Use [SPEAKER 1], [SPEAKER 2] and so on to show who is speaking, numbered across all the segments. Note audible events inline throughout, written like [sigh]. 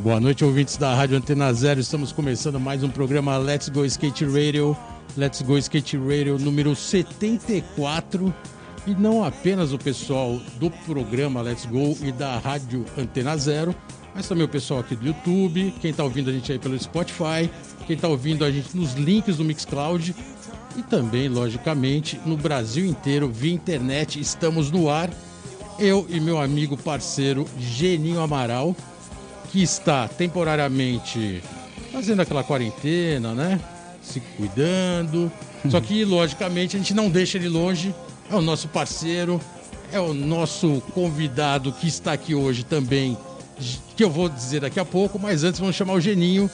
[SPEAKER 1] Boa noite, ouvintes da Rádio Antena Zero. Estamos começando mais um programa Let's Go Skate Radio. Let's Go Skate Radio número 74. E não apenas o pessoal do programa Let's Go e da Rádio Antena Zero, mas também o pessoal aqui do YouTube, quem está ouvindo a gente aí pelo Spotify, quem está ouvindo a gente nos links do Mixcloud e também, logicamente, no Brasil inteiro, via internet, estamos no ar. Eu e meu amigo parceiro Geninho Amaral, que está temporariamente fazendo aquela quarentena, né? Se cuidando. Só que, logicamente, a gente não deixa ele longe. É o nosso parceiro, é o nosso convidado que está aqui hoje também, que eu vou dizer daqui a pouco, mas antes vamos chamar o Geninho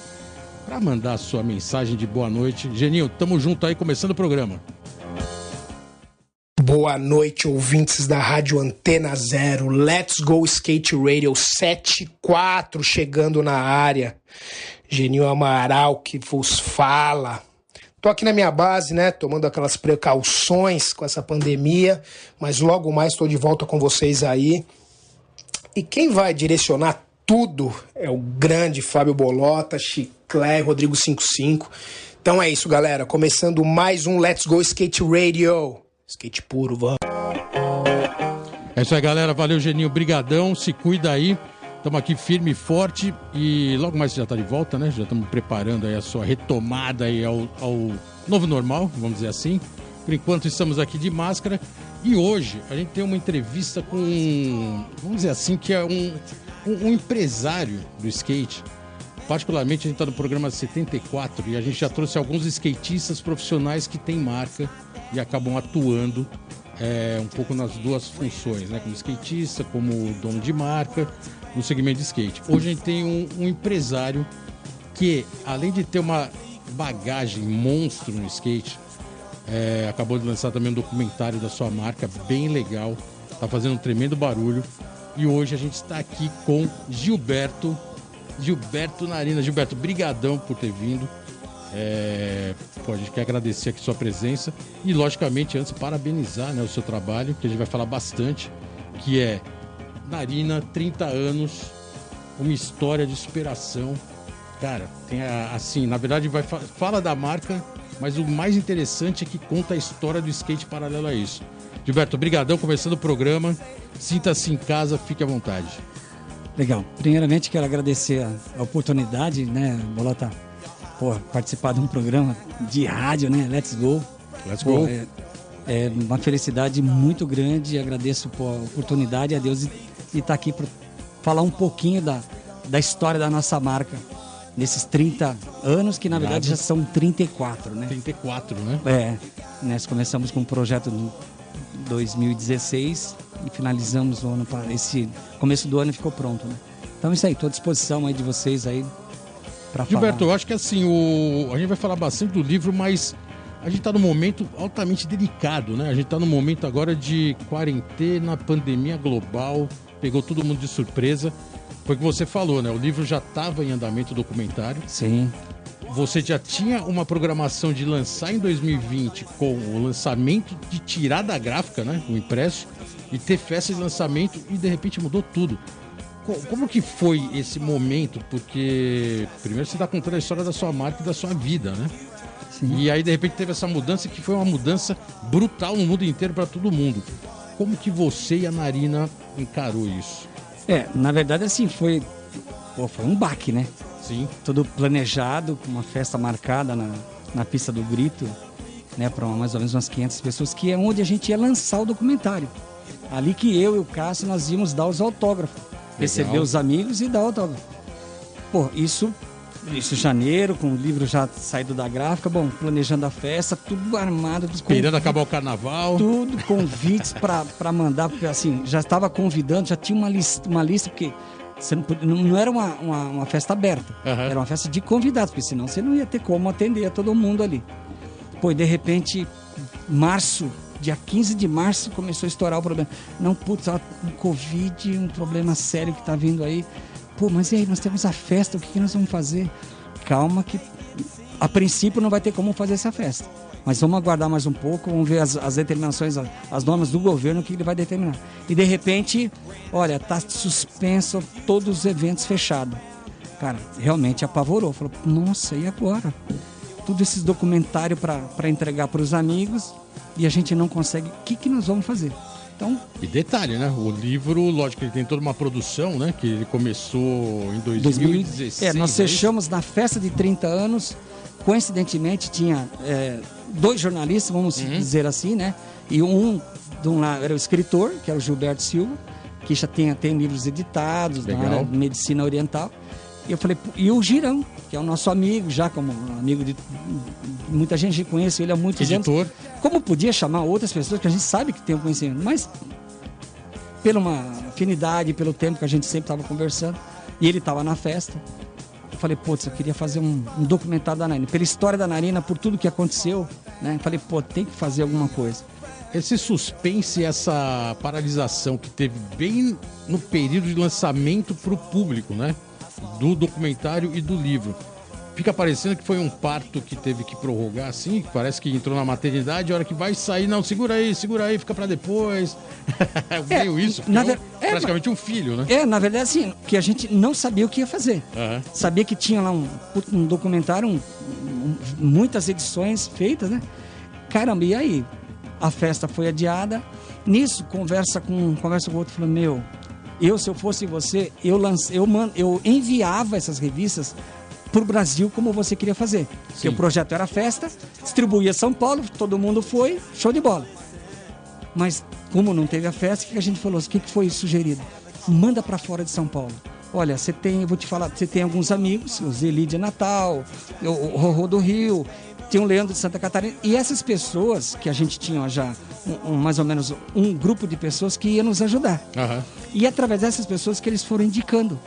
[SPEAKER 1] para mandar a sua mensagem de boa noite. Geninho, tamo junto aí, começando o programa.
[SPEAKER 2] Boa noite, ouvintes da Rádio Antena Zero. Let's Go Skate Radio 74 chegando na área. Geninho Amaral que vos fala. Tô aqui na minha base, né, tomando aquelas precauções com essa pandemia, mas logo mais estou de volta com vocês aí. E quem vai direcionar tudo é o grande Fábio Bolota, Chiclé, Rodrigo 55. Então é isso, galera. Começando mais um Let's Go Skate Radio. Skate puro, vamos.
[SPEAKER 1] É isso aí, galera. Valeu, Geninho. Brigadão. Se cuida aí. Estamos aqui firme e forte e logo mais já está de volta, né? Já estamos preparando aí a sua retomada aí ao, ao novo normal, vamos dizer assim. Por enquanto estamos aqui de máscara e hoje a gente tem uma entrevista com, vamos dizer assim, que é um, um, um empresário do skate. Particularmente a gente está no programa 74 e a gente já trouxe alguns skatistas profissionais que têm marca e acabam atuando é, um pouco nas duas funções, né? Como skatista, como dono de marca no segmento de skate. Hoje a gente tem um, um empresário que, além de ter uma bagagem monstro no skate, é, acabou de lançar também um documentário da sua marca, bem legal, tá fazendo um tremendo barulho. E hoje a gente está aqui com Gilberto, Gilberto Narina. Gilberto, brigadão por ter vindo. É, pô, a gente quer agradecer aqui sua presença e, logicamente, antes parabenizar né, o seu trabalho, que a gente vai falar bastante, que é Narina, 30 anos, uma história de superação. Cara, tem a, assim, na verdade vai fala da marca, mas o mais interessante é que conta a história do skate paralelo a isso. Gilberto, obrigadão, começando o programa. Sinta-se em casa, fique à vontade.
[SPEAKER 3] Legal. Primeiramente quero agradecer a, oportunidade, né, Bolota, por participar de um programa de rádio, né? Let's Go.
[SPEAKER 1] Let's Go.
[SPEAKER 3] é, é, uma felicidade muito grande. Agradeço por a oportunidade a Deus e estar tá aqui para falar um pouquinho da, da história da nossa marca nesses 30 anos, que na verdade já são 34, né?
[SPEAKER 1] 34, né?
[SPEAKER 3] É. Nós começamos com um projeto 2016 e finalizamos o ano para esse começo do ano ficou pronto, né? Então é isso aí, estou à disposição aí de vocês aí para falar.
[SPEAKER 1] Gilberto, eu acho que assim, o... a gente vai falar bastante do livro, mas a gente está num momento altamente delicado, né? A gente está num momento agora de quarentena, pandemia global, pegou todo mundo de surpresa. Foi o que você falou, né? O livro já estava em andamento documentário.
[SPEAKER 3] Sim.
[SPEAKER 1] Você já tinha uma programação de lançar em 2020 com o lançamento de tirar da gráfica, né? O impresso, e ter festa de lançamento e de repente mudou tudo. Como que foi esse momento? Porque primeiro você está contando a história da sua marca e da sua vida, né? Sim. E aí de repente teve essa mudança que foi uma mudança brutal no mundo inteiro para todo mundo. Como que você e a Narina encarou isso?
[SPEAKER 3] É, na verdade assim, foi, pô, foi um baque, né?
[SPEAKER 1] Sim.
[SPEAKER 3] Tudo planejado, uma festa marcada na, na pista do grito, né, para mais ou menos umas 500 pessoas, que é onde a gente ia lançar o documentário. Ali que eu e o Cássio nós íamos dar os autógrafos, receber os amigos e dar autógrafo. Pô, isso isso janeiro, com o livro já saído da gráfica, bom, planejando a festa, tudo armado.
[SPEAKER 1] Esperando acabar o carnaval.
[SPEAKER 3] Tudo, convites para mandar, porque assim, já estava convidando, já tinha uma lista, uma lista porque você não, não era uma, uma, uma festa aberta, uhum. era uma festa de convidados, porque senão você não ia ter como atender a todo mundo ali. Pô, e de repente, março, dia 15 de março, começou a estourar o problema. Não, putz, um Covid, um problema sério que está vindo aí. Pô, mas e aí, nós temos a festa, o que, que nós vamos fazer? Calma que a princípio não vai ter como fazer essa festa. Mas vamos aguardar mais um pouco, vamos ver as, as determinações, as, as, normas do governo que ele vai determinar. E de repente, olha, tá suspenso todos os eventos fechados. Cara, realmente apavorou. Falou, nossa, e agora? Tudo esses documentários para entregar para os amigos e a gente não consegue. O que, que nós vamos fazer?
[SPEAKER 1] Então... E detalhe, né? O livro, lógico, ele tem toda uma produção, né? Que ele começou em 2016.
[SPEAKER 3] É, nós é fechamos na festa de 30 anos. Coincidentemente, tinha é, dois jornalistas, vamos uhum. dizer assim, né? E um, de um lado era o escritor, que é o Gilberto Silva, que já tem, tem livros editados Legal. na área de medicina oriental. E eu falei, e o Girão, que é o nosso amigo, já como amigo de. Muita gente conhece ele há muitos
[SPEAKER 1] Editor.
[SPEAKER 3] anos. Como podia chamar outras pessoas que a gente sabe que tem um conhecimento, mas pela uma afinidade, pelo tempo que a gente sempre estava conversando, e ele estava na festa. Eu falei, putz, eu queria fazer um, um, documentário da Narina, pela história da Narina, por tudo que aconteceu, né? Falei, pô, tem que fazer alguma coisa.
[SPEAKER 1] Esse suspense, essa paralisação que teve bem no período de lançamento para o público, né? do documentário e do livro. Fica parecendo que foi um parto que teve que prorrogar assim, que parece que entrou na maternidade, a hora que vai sair, não, segura aí, segura aí, fica para depois. [laughs] é, Meio isso, na é, é praticamente um filho, né?
[SPEAKER 3] É, na verdade, assim, que a gente não sabia o que ia fazer. Uhum. Sabia que tinha lá um, um documentário, um, um, muitas edições feitas, né? Caramba, e aí? A festa foi adiada. Nisso, conversa com, conversa com o outro, falando, meu, eu, se eu fosse você, eu, lance, eu, man, eu enviava essas revistas para o Brasil como você queria fazer. Sim. Porque o projeto era festa, distribuía São Paulo, todo mundo foi, show de bola. Mas como não teve a festa, o que a gente falou? O que foi sugerido? Manda para fora de São Paulo. Olha, você tem, eu vou te falar, você tem alguns amigos, o Zeli de Natal, o Rorô do Rio, tem o Leandro de Santa Catarina. E essas pessoas que a gente tinha já, um, um, mais ou menos um grupo de pessoas que ia nos ajudar. Uhum. E através dessas pessoas que eles foram indicando.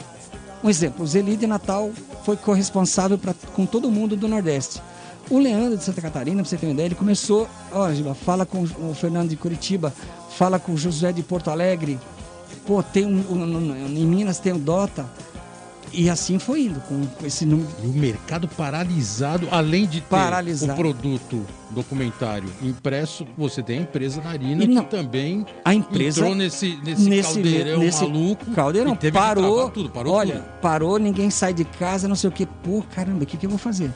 [SPEAKER 3] Um exemplo, o Zeli de Natal foi corresponsável pra, com todo mundo do Nordeste. O Leandro de Santa Catarina, pra você ter uma ideia, ele começou, olha, Giba, fala com o Fernando de Curitiba, fala com o José de Porto Alegre, pô, tem um, um, em Minas tem o Dota, e assim foi indo, com esse número.
[SPEAKER 1] E o mercado paralisado, além de ter paralisado. o produto documentário impresso, você tem a empresa Narina não, que também
[SPEAKER 3] a empresa
[SPEAKER 1] entrou nesse, nesse, nesse caldeirão nesse maluco.
[SPEAKER 3] Caldeirão, parou, tudo, parou olha, tudo. parou, ninguém sai de casa, não sei o que. Pô, caramba, o que, que eu vou fazer?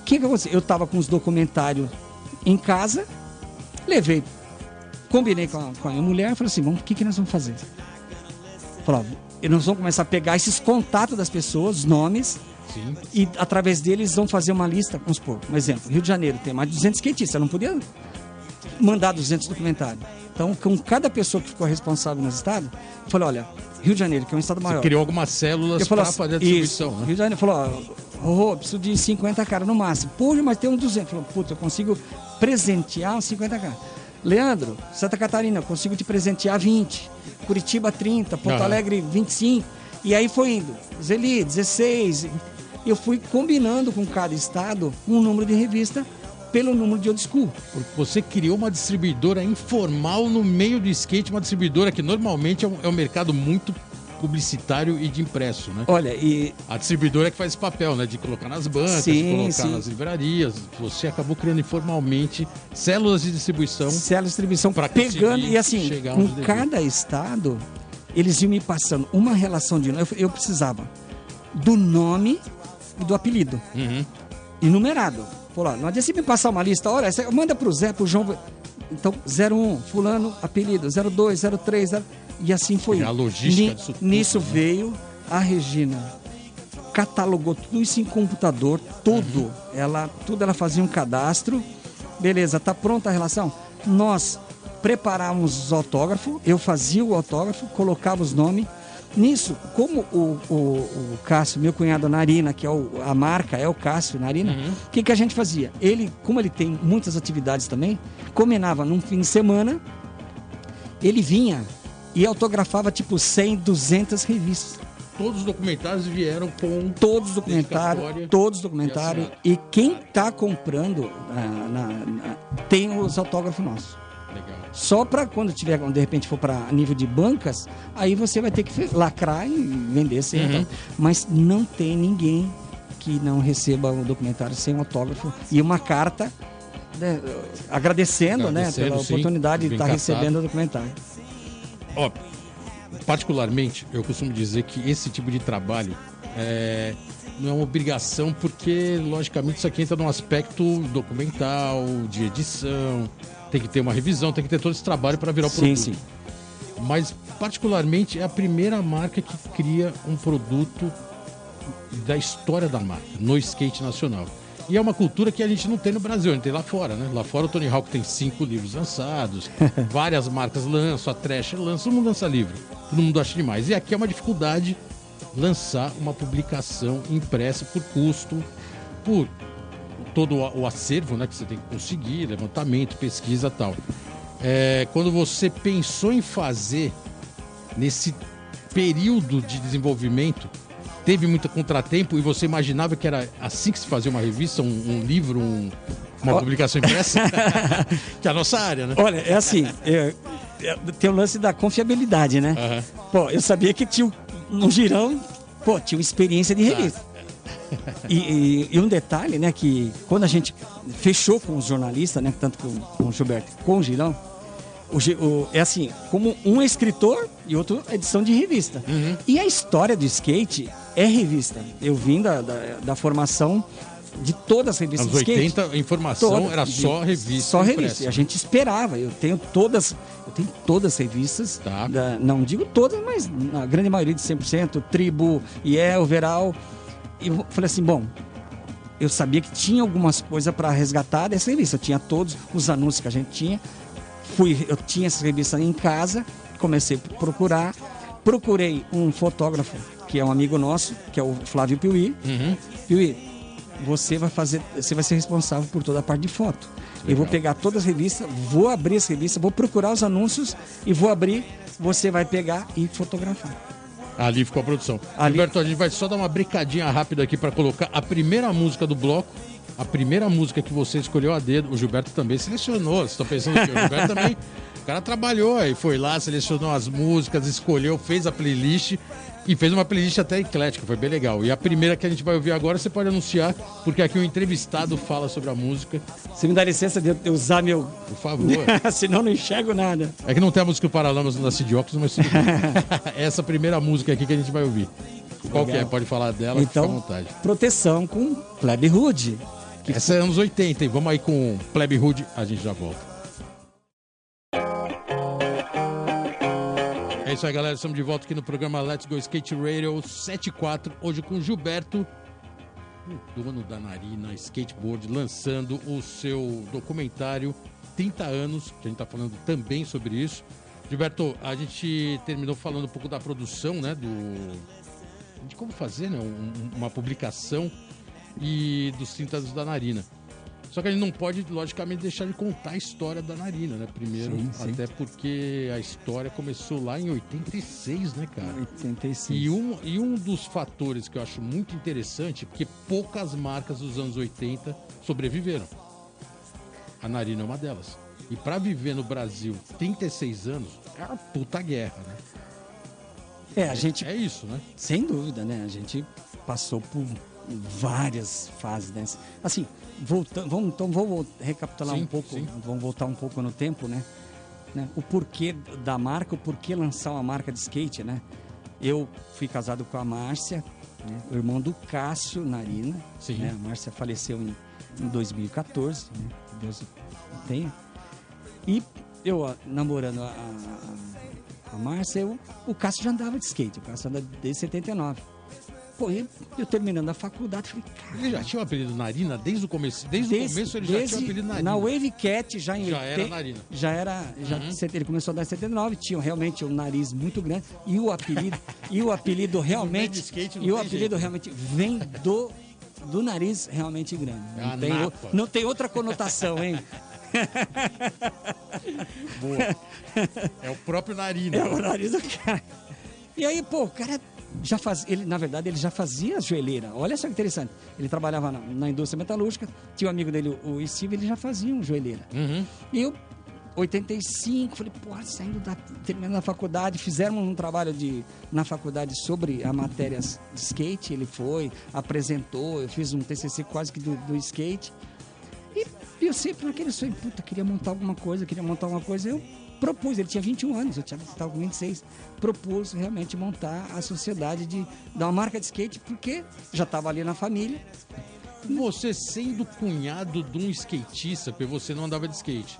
[SPEAKER 3] O que, que eu vou fazer? Eu tava com os documentários em casa, levei, combinei com a, com a minha mulher, falei assim, vamos, o que, que nós vamos fazer? Falei, e nós vamos começar a pegar esses contatos das pessoas, os nomes, Sim. e através deles vão fazer uma lista, vamos supor, um exemplo, Rio de Janeiro tem mais de 200 skatistas, eu não podia mandar 200 documentários. Então, com cada pessoa que ficou responsável no estado, eu falei, olha, Rio de Janeiro, que é um estado maior. Você
[SPEAKER 1] criou algumas células para fazer a distribuição, isso,
[SPEAKER 3] né? Rio de Janeiro falou, ó, oh, preciso de 50 caras no máximo. Pô, mas tem uns 200. Falou, puta, eu consigo presentear uns 50 caras. Leandro, Santa Catarina, eu consigo te presentear 20. Curitiba 30, Porto Alegre 25. E aí foi indo. Zeli, 16. Eu fui combinando com cada estado um número de revista pelo número de old school.
[SPEAKER 1] Porque você criou uma distribuidora informal no meio do skate, uma distribuidora que normalmente é um, é um mercado muito publicitário e de impresso, né?
[SPEAKER 3] Olha, e.
[SPEAKER 1] A distribuidora é que faz esse papel, né? De colocar nas bancas, sim, de colocar sim. nas livrarias. Você acabou criando informalmente células de distribuição.
[SPEAKER 3] Células de distribuição para pegando. E assim, com cada estado, eles iam me passando uma relação de. Eu, eu precisava do nome e do apelido. Uhum. Enumerado. Falou, não adianta você me passar uma lista, olha, manda pro Zé, pro João. Então, 01, fulano, apelido, 02, 03, 0... E assim foi.
[SPEAKER 1] a logística Ni,
[SPEAKER 3] tudo, Nisso né? veio a Regina. Catalogou tudo isso em computador, tudo. Uhum. Ela, tudo ela fazia um cadastro. Beleza, tá pronta a relação? Nós preparávamos os autógrafos, eu fazia o autógrafo, colocava os nomes. Nisso, como o, o, o Cássio, meu cunhado Narina, que é o, a marca, é o Cássio Narina, uhum. o uhum. que, que a gente fazia? Ele, como ele tem muitas atividades também, combinava num fim de semana, ele vinha e autografava tipo 100, 200 revistas.
[SPEAKER 1] Todos os documentários vieram com.
[SPEAKER 3] Todos os documentários, todos os documentários. E, quem está comprando ah, na, na, tem os autógrafos nossos. Legal. Só para quando tiver, de repente for para nível de bancas, aí você vai ter que lacrar e vender sem uhum. Mas não tem ninguém que não receba o documentário sem autógrafo e uma carta né, agradecendo, né, pela sim, oportunidade de estar tá recebendo o documentário.
[SPEAKER 1] Ó, particularmente, eu costumo dizer que esse tipo de trabalho é, não é uma obrigação, porque, logicamente, isso aqui entra num aspecto documental, de edição, tem que ter uma revisão, tem que ter todo esse trabalho para virar o produto. Sim, sim. Mas, particularmente, é a primeira marca que cria um produto da história da marca, no skate nacional. E é uma cultura que a gente não tem no Brasil, a gente tem lá fora, né? Lá fora o Tony Hawk tem cinco livros lançados, [laughs] várias marcas lançam, a Thrasher lança, todo mundo lança livro. Todo mundo acha demais. E aqui é uma dificuldade lançar uma publicação impressa por custo, por todo o acervo né, que você tem que conseguir, levantamento, pesquisa tal. É, quando você pensou em fazer nesse período de desenvolvimento, teve muito contratempo e você imaginava que era assim que se fazia uma revista, um, um livro, um, uma oh. publicação impressa? [laughs] que é a nossa área, né?
[SPEAKER 3] Olha, é assim, é, é, tem o lance da confiabilidade, né? Uhum. Pô, eu sabia que tinha um girão, pô, tinha uma experiência de revista. E, e, e, um detalhe, né, que quando a gente fechou com os jornalistas, né, tanto com, com o Gilberto com o Girão, o, o, é assim, como um é escritor e outro é edição de revista. Uhum. E a história do skate é revista. Eu vim da, da, da formação de todas as revistas
[SPEAKER 1] Anos de skate. 80, a informação toda, era só revista.
[SPEAKER 3] Só revista. E a gente esperava. Eu tenho todas, eu tenho todas as revistas. Tá. Da, não digo todas, mas na grande maioria de 100%, Tribo, IE, Overall. E eu falei assim, bom, eu sabia que tinha algumas coisas para resgatar dessa revista. Eu tinha todos os anúncios que a gente tinha. Fui, eu tinha essa revista em casa, comecei a procurar. Procurei um fotógrafo, que é um amigo nosso, que é o Flávio Piuí. Uhum. Piuí, você vai fazer, você vai ser responsável por toda a parte de foto. Legal. Eu vou pegar todas as revistas, vou abrir as revistas, vou procurar os anúncios e vou abrir, você vai pegar e fotografar.
[SPEAKER 1] Ali ficou a produção. Ali... Gilberto, a gente vai só dar uma brincadinha rápida aqui para colocar a primeira música do bloco. A primeira música que você escolheu a dedo, o Gilberto também selecionou. Você está pensando que o Gilberto também. [laughs] O cara trabalhou aí, foi lá, selecionou as músicas, escolheu, fez a playlist e fez uma playlist até eclética, foi bem legal. E a primeira que a gente vai ouvir agora você pode anunciar, porque aqui o entrevistado fala sobre a música.
[SPEAKER 3] Você me dá licença de eu usar meu.
[SPEAKER 1] Por favor. [laughs]
[SPEAKER 3] Senão não enxergo nada.
[SPEAKER 1] É que não tem a música Paralamas Nasci de Óculos, mas [laughs] essa primeira música aqui que a gente vai ouvir. Qual legal. que é? Pode falar dela,
[SPEAKER 3] então, fica à vontade. Proteção com Plebe Hood.
[SPEAKER 1] Essa é anos 80, hein? Vamos aí com Plebe Hood, a gente já volta. É isso aí, galera. Estamos de volta aqui no programa Let's Go Skate Radio 74. Hoje com Gilberto, o dono da Narina Skateboard, lançando o seu documentário 30 anos, que a gente está falando também sobre isso. Gilberto, a gente terminou falando um pouco da produção, né? Do, de como fazer né, um, uma publicação e dos 30 anos da Narina. Só que a gente não pode, logicamente, deixar de contar a história da Narina, né? Primeiro, sim, sim. até porque a história começou lá em 86, né, cara?
[SPEAKER 3] 86.
[SPEAKER 1] E um, e um dos fatores que eu acho muito interessante, porque poucas marcas dos anos 80 sobreviveram. A Narina é uma delas. E para viver no Brasil 36 anos, é uma puta guerra, né?
[SPEAKER 3] É, a gente.
[SPEAKER 1] É isso, né?
[SPEAKER 3] Sem dúvida, né? A gente passou por várias fases, né? Assim, voltando, vamos, então vamos recapitular sim, um pouco, sim. vamos voltar um pouco no tempo, né? né? O porquê da marca, o porquê lançar uma marca de skate, né? Eu fui casado com a Márcia, né? o irmão do Cássio Narina. Sim. Né? A Márcia faleceu em, em 2014, né? Deus tenha. E eu namorando a, a, a Márcia, eu, o Cássio já andava de skate, o Cássio anda desde 79. Eu, terminando a faculdade, falei, cara.
[SPEAKER 1] Ele já tinha o apelido Narina desde o começo? Desde, desde o começo ele desde, já tinha o apelido Narina.
[SPEAKER 3] Na Wave Cat, já em
[SPEAKER 1] Já era Narina.
[SPEAKER 3] Já era. Já, uhum. Ele começou a dar em 79, tinha realmente um nariz muito grande. E o apelido, e o apelido [laughs] realmente. Skate, e o apelido jeito. realmente vem do, do nariz realmente grande. É não, tem, não tem outra conotação, hein? [laughs]
[SPEAKER 1] Boa. É o próprio nariz. Né?
[SPEAKER 3] É o nariz do cara. E aí, pô, o cara já faz, ele na verdade ele já fazia joelheira. Olha só que interessante. Ele trabalhava na, na indústria metalúrgica, tinha um amigo dele, o Steve, ele já fazia um joelheira. Uhum. E eu 85, falei, pô, saindo da terminando a faculdade, fizemos um trabalho de na faculdade sobre a matéria de skate, ele foi, apresentou, eu fiz um TCC quase que do, do skate. E E eu sempre naquele sonho, puta, queria montar alguma coisa, queria montar alguma coisa. Eu propus, ele tinha 21 anos, eu estava com 26, propus realmente montar a sociedade de dar uma marca de skate, porque já estava ali na família.
[SPEAKER 1] Você sendo cunhado de um skatista, porque você não andava de skate.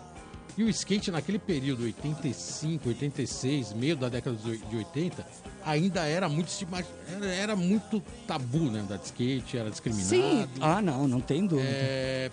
[SPEAKER 1] E o skate naquele período, 85, 86, meio da década de 80, ainda era muito era, era muito tabu, né? Andar de skate, era discriminado. Sim.
[SPEAKER 3] Ah, não, não tem dúvida.
[SPEAKER 1] É...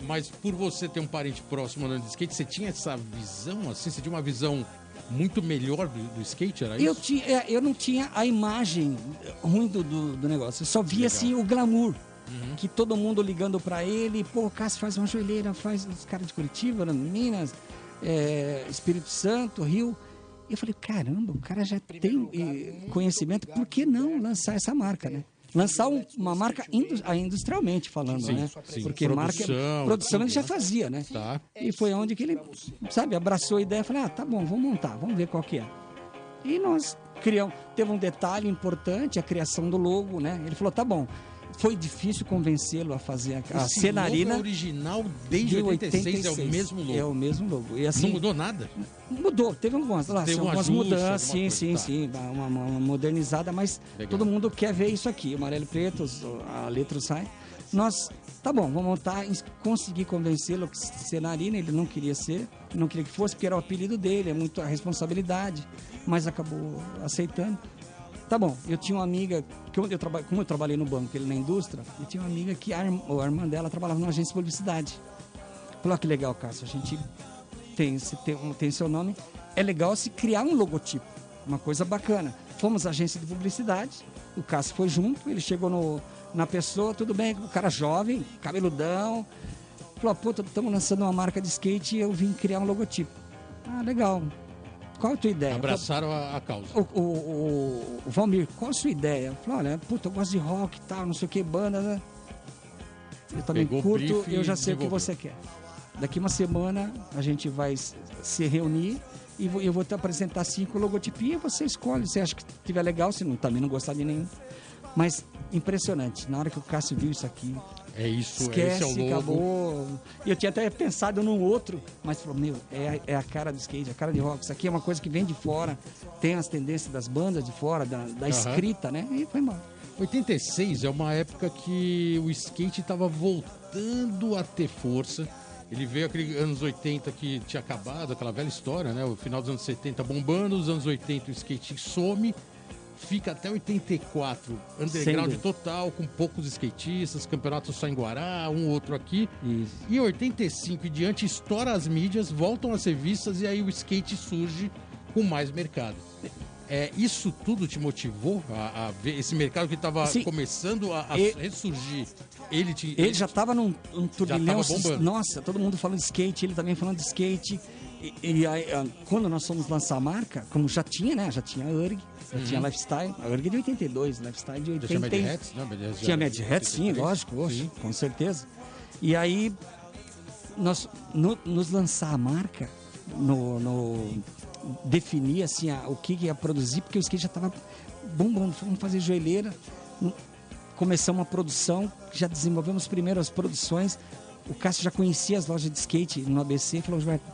[SPEAKER 1] Mas por você ter um parente próximo andando de skate, você tinha essa visão, assim? Você tinha uma visão muito melhor do, do skate, era
[SPEAKER 3] eu
[SPEAKER 1] isso?
[SPEAKER 3] Tinha, é, eu não tinha a imagem ruim do, do, do negócio. Eu só via, assim, o glamour. Uhum. Que todo mundo ligando para ele, pô, o Cássio faz uma joelheira, faz os caras de Curitiba, né, Minas, é, Espírito Santo, Rio. E eu falei, caramba, o cara já Primeiro tem lugar, eh, conhecimento, por que não lançar essa marca, né? Lançar um, uma marca indus, industrialmente falando, sim, né? Sim. Porque produção, marca produção ele já fazia, né? Tá. E foi onde que ele, sabe, abraçou a ideia, falou: "Ah, tá bom, vamos montar, vamos ver qual que é". E nós criamos, teve um detalhe importante, a criação do logo, né? Ele falou: "Tá bom, foi difícil convencê-lo a fazer a, a cenarina.
[SPEAKER 1] Logo é original desde de 86, 86, é o mesmo logo.
[SPEAKER 3] É o mesmo logo. E assim,
[SPEAKER 1] não mudou nada?
[SPEAKER 3] Mudou, teve algumas, lá, teve algumas mudanças, sim, coisa, sim, tá. sim, uma, uma, modernizada, mas Legal. todo mundo quer ver isso aqui, amarelo e preto, a letra sai. Nós, tá bom, vamos montar, conseguir convencê-lo que cenarina ele não queria ser, não queria que fosse, porque era o apelido dele, é muito a responsabilidade, mas acabou aceitando. Tá bom, eu tinha uma amiga, que eu, traba, como eu trabalhei no banco, ele na indústria, eu tinha uma amiga que a, a irmã dela trabalhava numa agência de publicidade. Falou, ah, que legal, Cássio, a gente tem, se tem, tem seu nome, é legal se criar um logotipo, uma coisa bacana. Fomos à agência de publicidade, o Cássio foi junto, ele chegou no, na pessoa, tudo bem, o cara jovem, cabeludão, falou, puta, estamos lançando uma marca de skate e eu vim criar um logotipo. Ah, legal, qual a tua ideia?
[SPEAKER 1] Abraçaram a, a causa.
[SPEAKER 3] O, o, o, o, Valmir, qual a sua ideia? Falou, olha, puta, eu gosto de rock e tal, não sei o que, banda, né? Eu também Pegou curto, eu já sei o que você quer. Daqui uma semana a gente vai se reunir e eu vou te apresentar cinco logotipinhas, você escolhe, você acha que tiver legal, se não, também não gostar de nenhum. Mas impressionante, na hora que o Cássio viu isso aqui,
[SPEAKER 1] é isso,
[SPEAKER 3] Esquece,
[SPEAKER 1] esse é o
[SPEAKER 3] logo. acabou. Eu tinha até pensado num outro, mas falou, meu, é a, é a cara do skate, a cara de rock. Isso aqui é uma coisa que vem de fora, tem as tendências das bandas de fora, da, da escrita, né? E foi embora.
[SPEAKER 1] 86 é uma época que o skate estava voltando a ter força. Ele veio aquele anos 80 que tinha acabado, aquela velha história, né? O final dos anos 70 bombando, os anos 80 o skate some fica até 84 underground total, com poucos skatistas, campeonato só em Guará, um outro aqui. Isso. E 85 e diante estoura as mídias, voltam as revistas e aí o skate surge com mais mercado. É, isso tudo te motivou a, a ver esse mercado que estava começando a, a ele, ressurgir?
[SPEAKER 3] Ele, te, ele, ele já estava num, num turbilhão. Nossa, todo mundo falando de skate, ele também falando de skate. E, e aí, quando nós fomos lançar a marca, como já tinha, né? Já tinha a URG, já uhum. tinha Lifestyle. A URG é de 82, Lifestyle de 80. Já tinha Mad Hats, né? Tinha Mad Hats, sim, lógico, hoje, com certeza. E aí, nós, no, nos lançar a marca, no, no definir assim, a, o que ia produzir, porque o skate já estava bombando. Vamos fazer joelheira. Começamos a produção, já desenvolvemos primeiras produções. O Cássio já conhecia as lojas de skate no ABC e falou: Gilberto,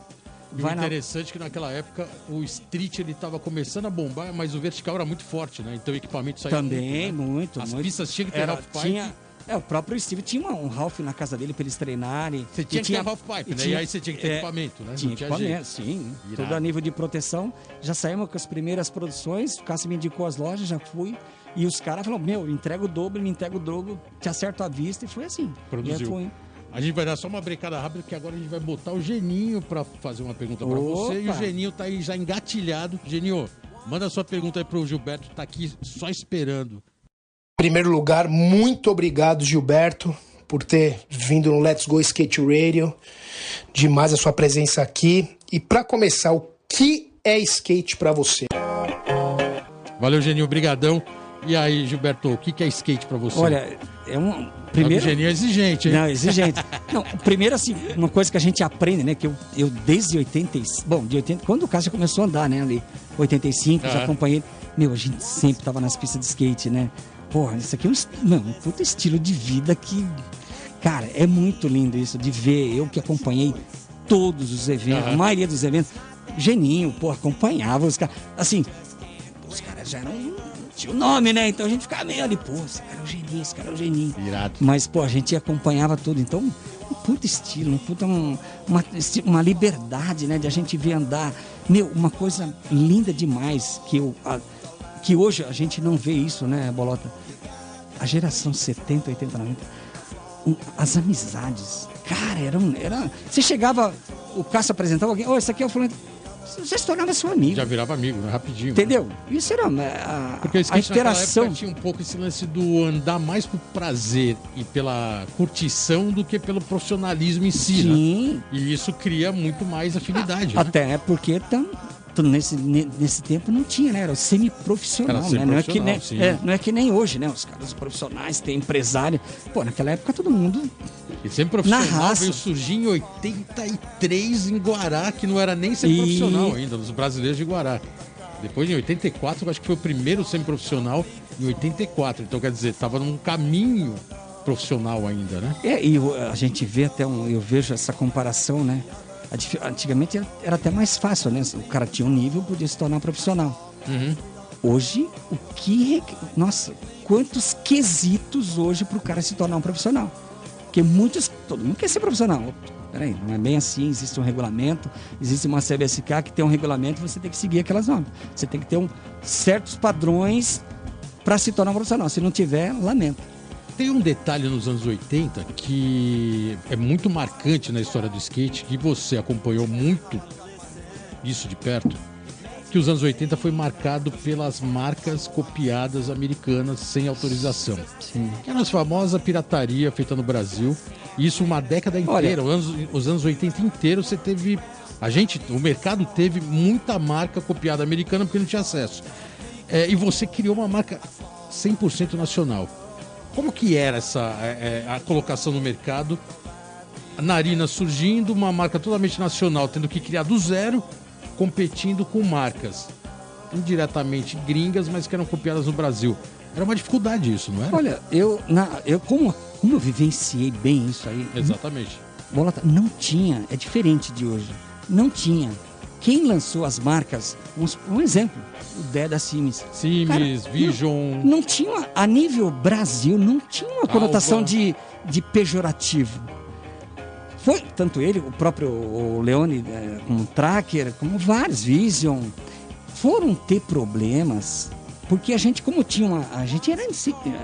[SPEAKER 1] Vai interessante na... que naquela época o street ele estava começando a bombar, mas o vertical era muito forte, né? Então o equipamento saía
[SPEAKER 3] Também, muito, né? muito
[SPEAKER 1] As
[SPEAKER 3] muito.
[SPEAKER 1] pistas tinham que ter era. Tinha...
[SPEAKER 3] É, o próprio Steve tinha um Ralph na casa dele para eles treinarem.
[SPEAKER 1] Você tinha que tinha, ter half pipe, e né? Tinha, e aí você tinha que ter é, equipamento, né?
[SPEAKER 3] Tinha, tinha equipamento, sim. Irado. Tudo a nível de proteção. Já saímos com as primeiras produções, o Cássio me indicou as lojas, já fui. E os caras falaram, meu, entrega o dobro, me entrega o dobro, te acerto a vista. E foi assim.
[SPEAKER 1] Produziu. Foi, a gente vai dar só uma brincada rápida, que agora a gente vai botar o Geninho para fazer uma pergunta para você. E o Geninho tá aí já engatilhado. Geninho, manda sua pergunta aí pro Gilberto, tá aqui só esperando.
[SPEAKER 2] Em primeiro lugar, muito obrigado, Gilberto, por ter vindo no Let's Go Skate Radio. Demais a sua presença aqui. E para começar, o que é skate para você?
[SPEAKER 1] Valeu, Geninho, brigadão. E aí, Gilberto, o que é skate para você?
[SPEAKER 3] Olha, é um primeiro
[SPEAKER 1] é exigente, hein?
[SPEAKER 3] Não, exigente. [laughs] não, primeiro assim, uma coisa que a gente aprende, né, que eu, eu desde 80, bom, de 80, quando o Cássio começou a andar, né, ali, 85, já acompanhei, meu, a gente sempre tava nas pistas de skate, né? Porra, isso aqui é um, não, um puta estilo de vida que Cara, é muito lindo isso de ver. Eu que acompanhei todos os eventos, a maioria dos eventos. Geninho, pô, acompanhava os caras. Assim, os caras já eram. Tinha o nome, né? Então a gente ficava meio ali, pô, esse cara é o Geninho, esse cara é o Geninho.
[SPEAKER 1] Irado.
[SPEAKER 3] Mas, pô, a gente acompanhava tudo. Então, um puta estilo, um puta um, uma, uma liberdade, né? De a gente ver andar. Meu, uma coisa linda demais que eu. A, que hoje a gente não vê isso, né, Bolota? A geração 70, 80, 90, as amizades. Cara, era, era. Você chegava, o Cássio apresentava alguém, ô, oh, esse aqui é o fulano você se tornava seu amigo.
[SPEAKER 1] Já virava amigo, né? rapidinho.
[SPEAKER 3] Entendeu? Né? Isso era a,
[SPEAKER 1] Porque a interação. tinha um pouco esse lance do andar mais por prazer e pela curtição do que pelo profissionalismo em si. Né? Sim. Né? E isso cria muito mais afinidade.
[SPEAKER 3] A, né? Até porque tam, nesse, nesse tempo não tinha, né? Era o semi-profissional, né? Não é, que nem, é, não é que nem hoje, né? Os caras profissionais, tem empresário. Pô, naquela época todo mundo.
[SPEAKER 1] E semi-profissional veio surgir em 83 em Guará, que não era nem semi-profissional e... ainda, nos brasileiros de Guará. Depois, em 84, eu acho que foi o primeiro semi-profissional em 84. Então, quer dizer, estava num caminho profissional ainda, né?
[SPEAKER 3] É, e a gente vê até um. Eu vejo essa comparação, né? Antigamente era até mais fácil, né? O cara tinha um nível, podia se tornar profissional. Uhum. Hoje, o que. Nossa, quantos quesitos hoje para o cara se tornar um profissional? Porque muitos. Todo mundo quer ser profissional. Peraí, não é bem assim, existe um regulamento, existe uma CBSK que tem um regulamento você tem que seguir aquelas normas. Você tem que ter um, certos padrões para se tornar um profissional. Se não tiver, lamento.
[SPEAKER 1] Tem um detalhe nos anos 80 que é muito marcante na história do skate, que você acompanhou muito isso de perto, que os anos 80 foi marcado pelas marcas copiadas americanas sem autorização. Sim. Que era a famosa pirataria feita no Brasil. Isso uma década inteira, os anos, os anos 80 inteiros você teve a gente, o mercado teve muita marca copiada americana porque não tinha acesso. É, e você criou uma marca 100% nacional. Como que era essa é, é, a colocação no mercado? A Narina surgindo, uma marca totalmente nacional, tendo que criar do zero, competindo com marcas indiretamente gringas, mas que eram copiadas no Brasil. Era uma dificuldade isso, não é?
[SPEAKER 3] Olha, eu, na, eu como, como eu vivenciei bem isso aí.
[SPEAKER 1] Exatamente.
[SPEAKER 3] Bola, não tinha, é diferente de hoje. Não tinha quem lançou as marcas, um, um exemplo, o Deda Sims.
[SPEAKER 1] Sims, Vision.
[SPEAKER 3] Não, não, tinha, a nível Brasil, não tinha uma conotação de, de pejorativo. Foi, tanto ele, o próprio o Leone, é, como Tracker, como vários, Vision, foram ter problemas porque a gente, como tinha uma. A gente era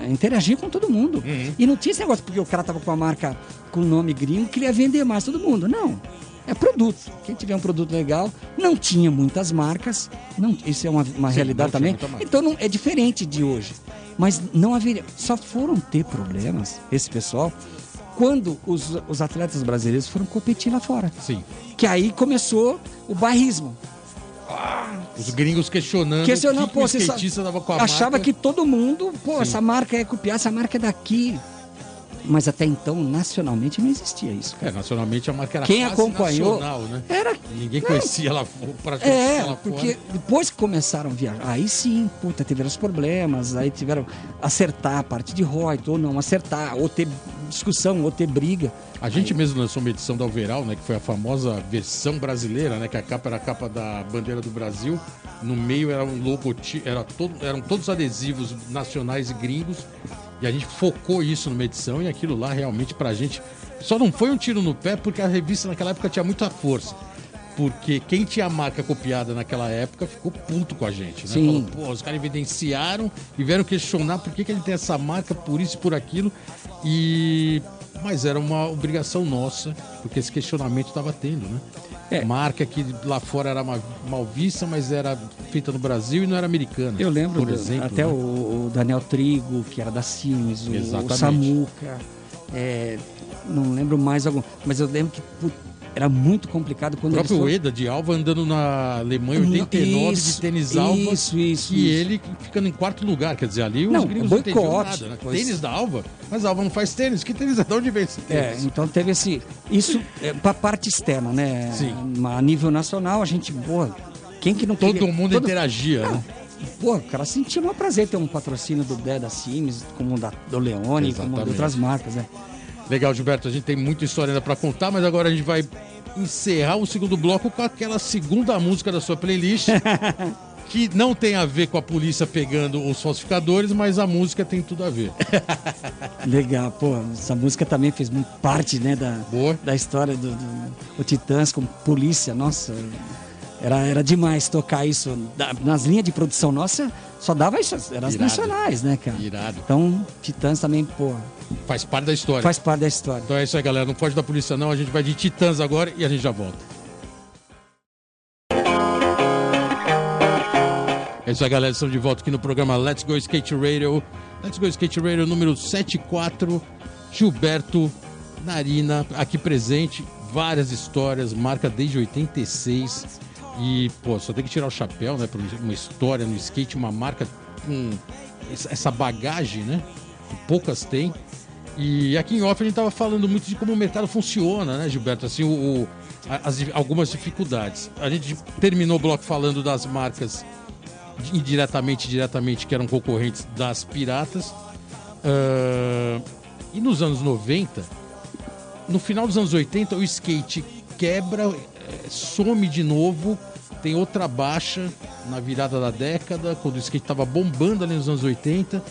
[SPEAKER 3] interagir com todo mundo. Uhum. E não tinha esse negócio porque o cara tava com a marca com o nome gringo que ele ia vender mais todo mundo. Não é produto. Quem tiver um produto legal, não tinha muitas marcas, não, isso é uma, uma Sim, realidade também. Então não, é diferente de hoje. Mas não haveria, só foram ter problemas, esse pessoal, quando os, os atletas brasileiros foram competir lá fora.
[SPEAKER 1] Sim.
[SPEAKER 3] Que aí começou o bairrismo.
[SPEAKER 1] Os gringos questionando
[SPEAKER 3] questionando,
[SPEAKER 1] que
[SPEAKER 3] pô, que a achava marca. que todo mundo, pô, Sim. essa marca é copiada, essa marca é daqui. Mas até então, nacionalmente, não existia isso.
[SPEAKER 1] Cara. É, nacionalmente a marca era
[SPEAKER 3] Quem acompanhou,
[SPEAKER 1] nacional, né?
[SPEAKER 3] Era,
[SPEAKER 1] Ninguém conhecia lá
[SPEAKER 3] praticamente É, lá porque fora. depois que começaram a viajar, aí sim, puta, tiveram os problemas, aí tiveram acertar a parte de Reut, ou não acertar, ou ter discussão, ou ter briga.
[SPEAKER 1] A gente aí... mesmo lançou uma edição da Overall, né, que foi a famosa versão brasileira, né, que a capa era a capa da bandeira do Brasil, no meio era um logotipo, era todo, eram todos adesivos nacionais e gringos e a gente focou isso numa edição e aquilo lá realmente pra gente só não foi um tiro no pé porque a revista naquela época tinha muita força. Porque quem tinha a marca copiada naquela época ficou puto com a gente, né?
[SPEAKER 3] Sim.
[SPEAKER 1] Falou, pô, os caras evidenciaram e vieram questionar por que, que ele tem essa marca, por isso e por aquilo. E. Mas era uma obrigação nossa, porque esse questionamento estava tendo, né? É. Marca que lá fora era mal vista, mas era feita no Brasil e não era americana.
[SPEAKER 3] Eu lembro, por exemplo, até né? o Daniel Trigo, que era da Siemens, o, o Samuca, é, não lembro mais algum, mas eu lembro que era muito complicado quando
[SPEAKER 1] O próprio foram... Eda de Alva andando na Alemanha 89 isso, de tênis Alva.
[SPEAKER 3] Isso, isso.
[SPEAKER 1] E
[SPEAKER 3] isso.
[SPEAKER 1] ele ficando em quarto lugar. Quer dizer, ali os
[SPEAKER 3] não,
[SPEAKER 1] gringos
[SPEAKER 3] boicote, não nada.
[SPEAKER 1] Né? Pois... Tênis da Alva? Mas a Alva não faz tênis. Que tênis é? De onde vem esse
[SPEAKER 3] tênis? É, então teve esse... Isso é, para parte externa, né?
[SPEAKER 1] Sim.
[SPEAKER 3] A nível nacional, a gente... Boa, quem que não
[SPEAKER 1] Todo
[SPEAKER 3] queria...
[SPEAKER 1] mundo Todo... interagia, não, né?
[SPEAKER 3] Pô, o cara sentia um prazer ter um patrocínio do Dé da Sims, como da, do Leone, Exatamente. como de outras marcas, né?
[SPEAKER 1] Legal, Gilberto, a gente tem muita história ainda pra contar, mas agora a gente vai encerrar o segundo bloco com aquela segunda música da sua playlist. [laughs] que não tem a ver com a polícia pegando os falsificadores, mas a música tem tudo a ver. [laughs]
[SPEAKER 3] Legal, pô, essa música também fez muito parte, né, da, Boa. da história do, do o Titãs com polícia, nossa, era, era demais tocar isso. Nas linhas de produção nossa, só dava isso, eram as nacionais, né, cara?
[SPEAKER 1] Irado.
[SPEAKER 3] Então, Titãs também, pô.
[SPEAKER 1] Faz parte da história.
[SPEAKER 3] Faz parte da história.
[SPEAKER 1] Então é isso aí, galera. Não pode da polícia, não. A gente vai de Titãs agora e a gente já volta. É isso aí, galera. Estamos de volta aqui no programa Let's Go Skate Radio. Let's Go Skate Radio número 74. Gilberto Narina aqui presente. Várias histórias, marca desde 86. E, pô, só tem que tirar o chapéu, né? Por uma história no skate, uma marca com essa bagagem, né? Que poucas têm. E aqui em off a gente tava falando muito de como o mercado funciona, né, Gilberto? Assim, o, o as, algumas dificuldades. A gente terminou o bloco falando das marcas indiretamente diretamente, que eram concorrentes das piratas. Uh, e nos anos 90, no final dos anos 80, o skate quebra, eh, some de novo, tem outra baixa na virada da década, quando o skate estava bombando ali nos anos 80.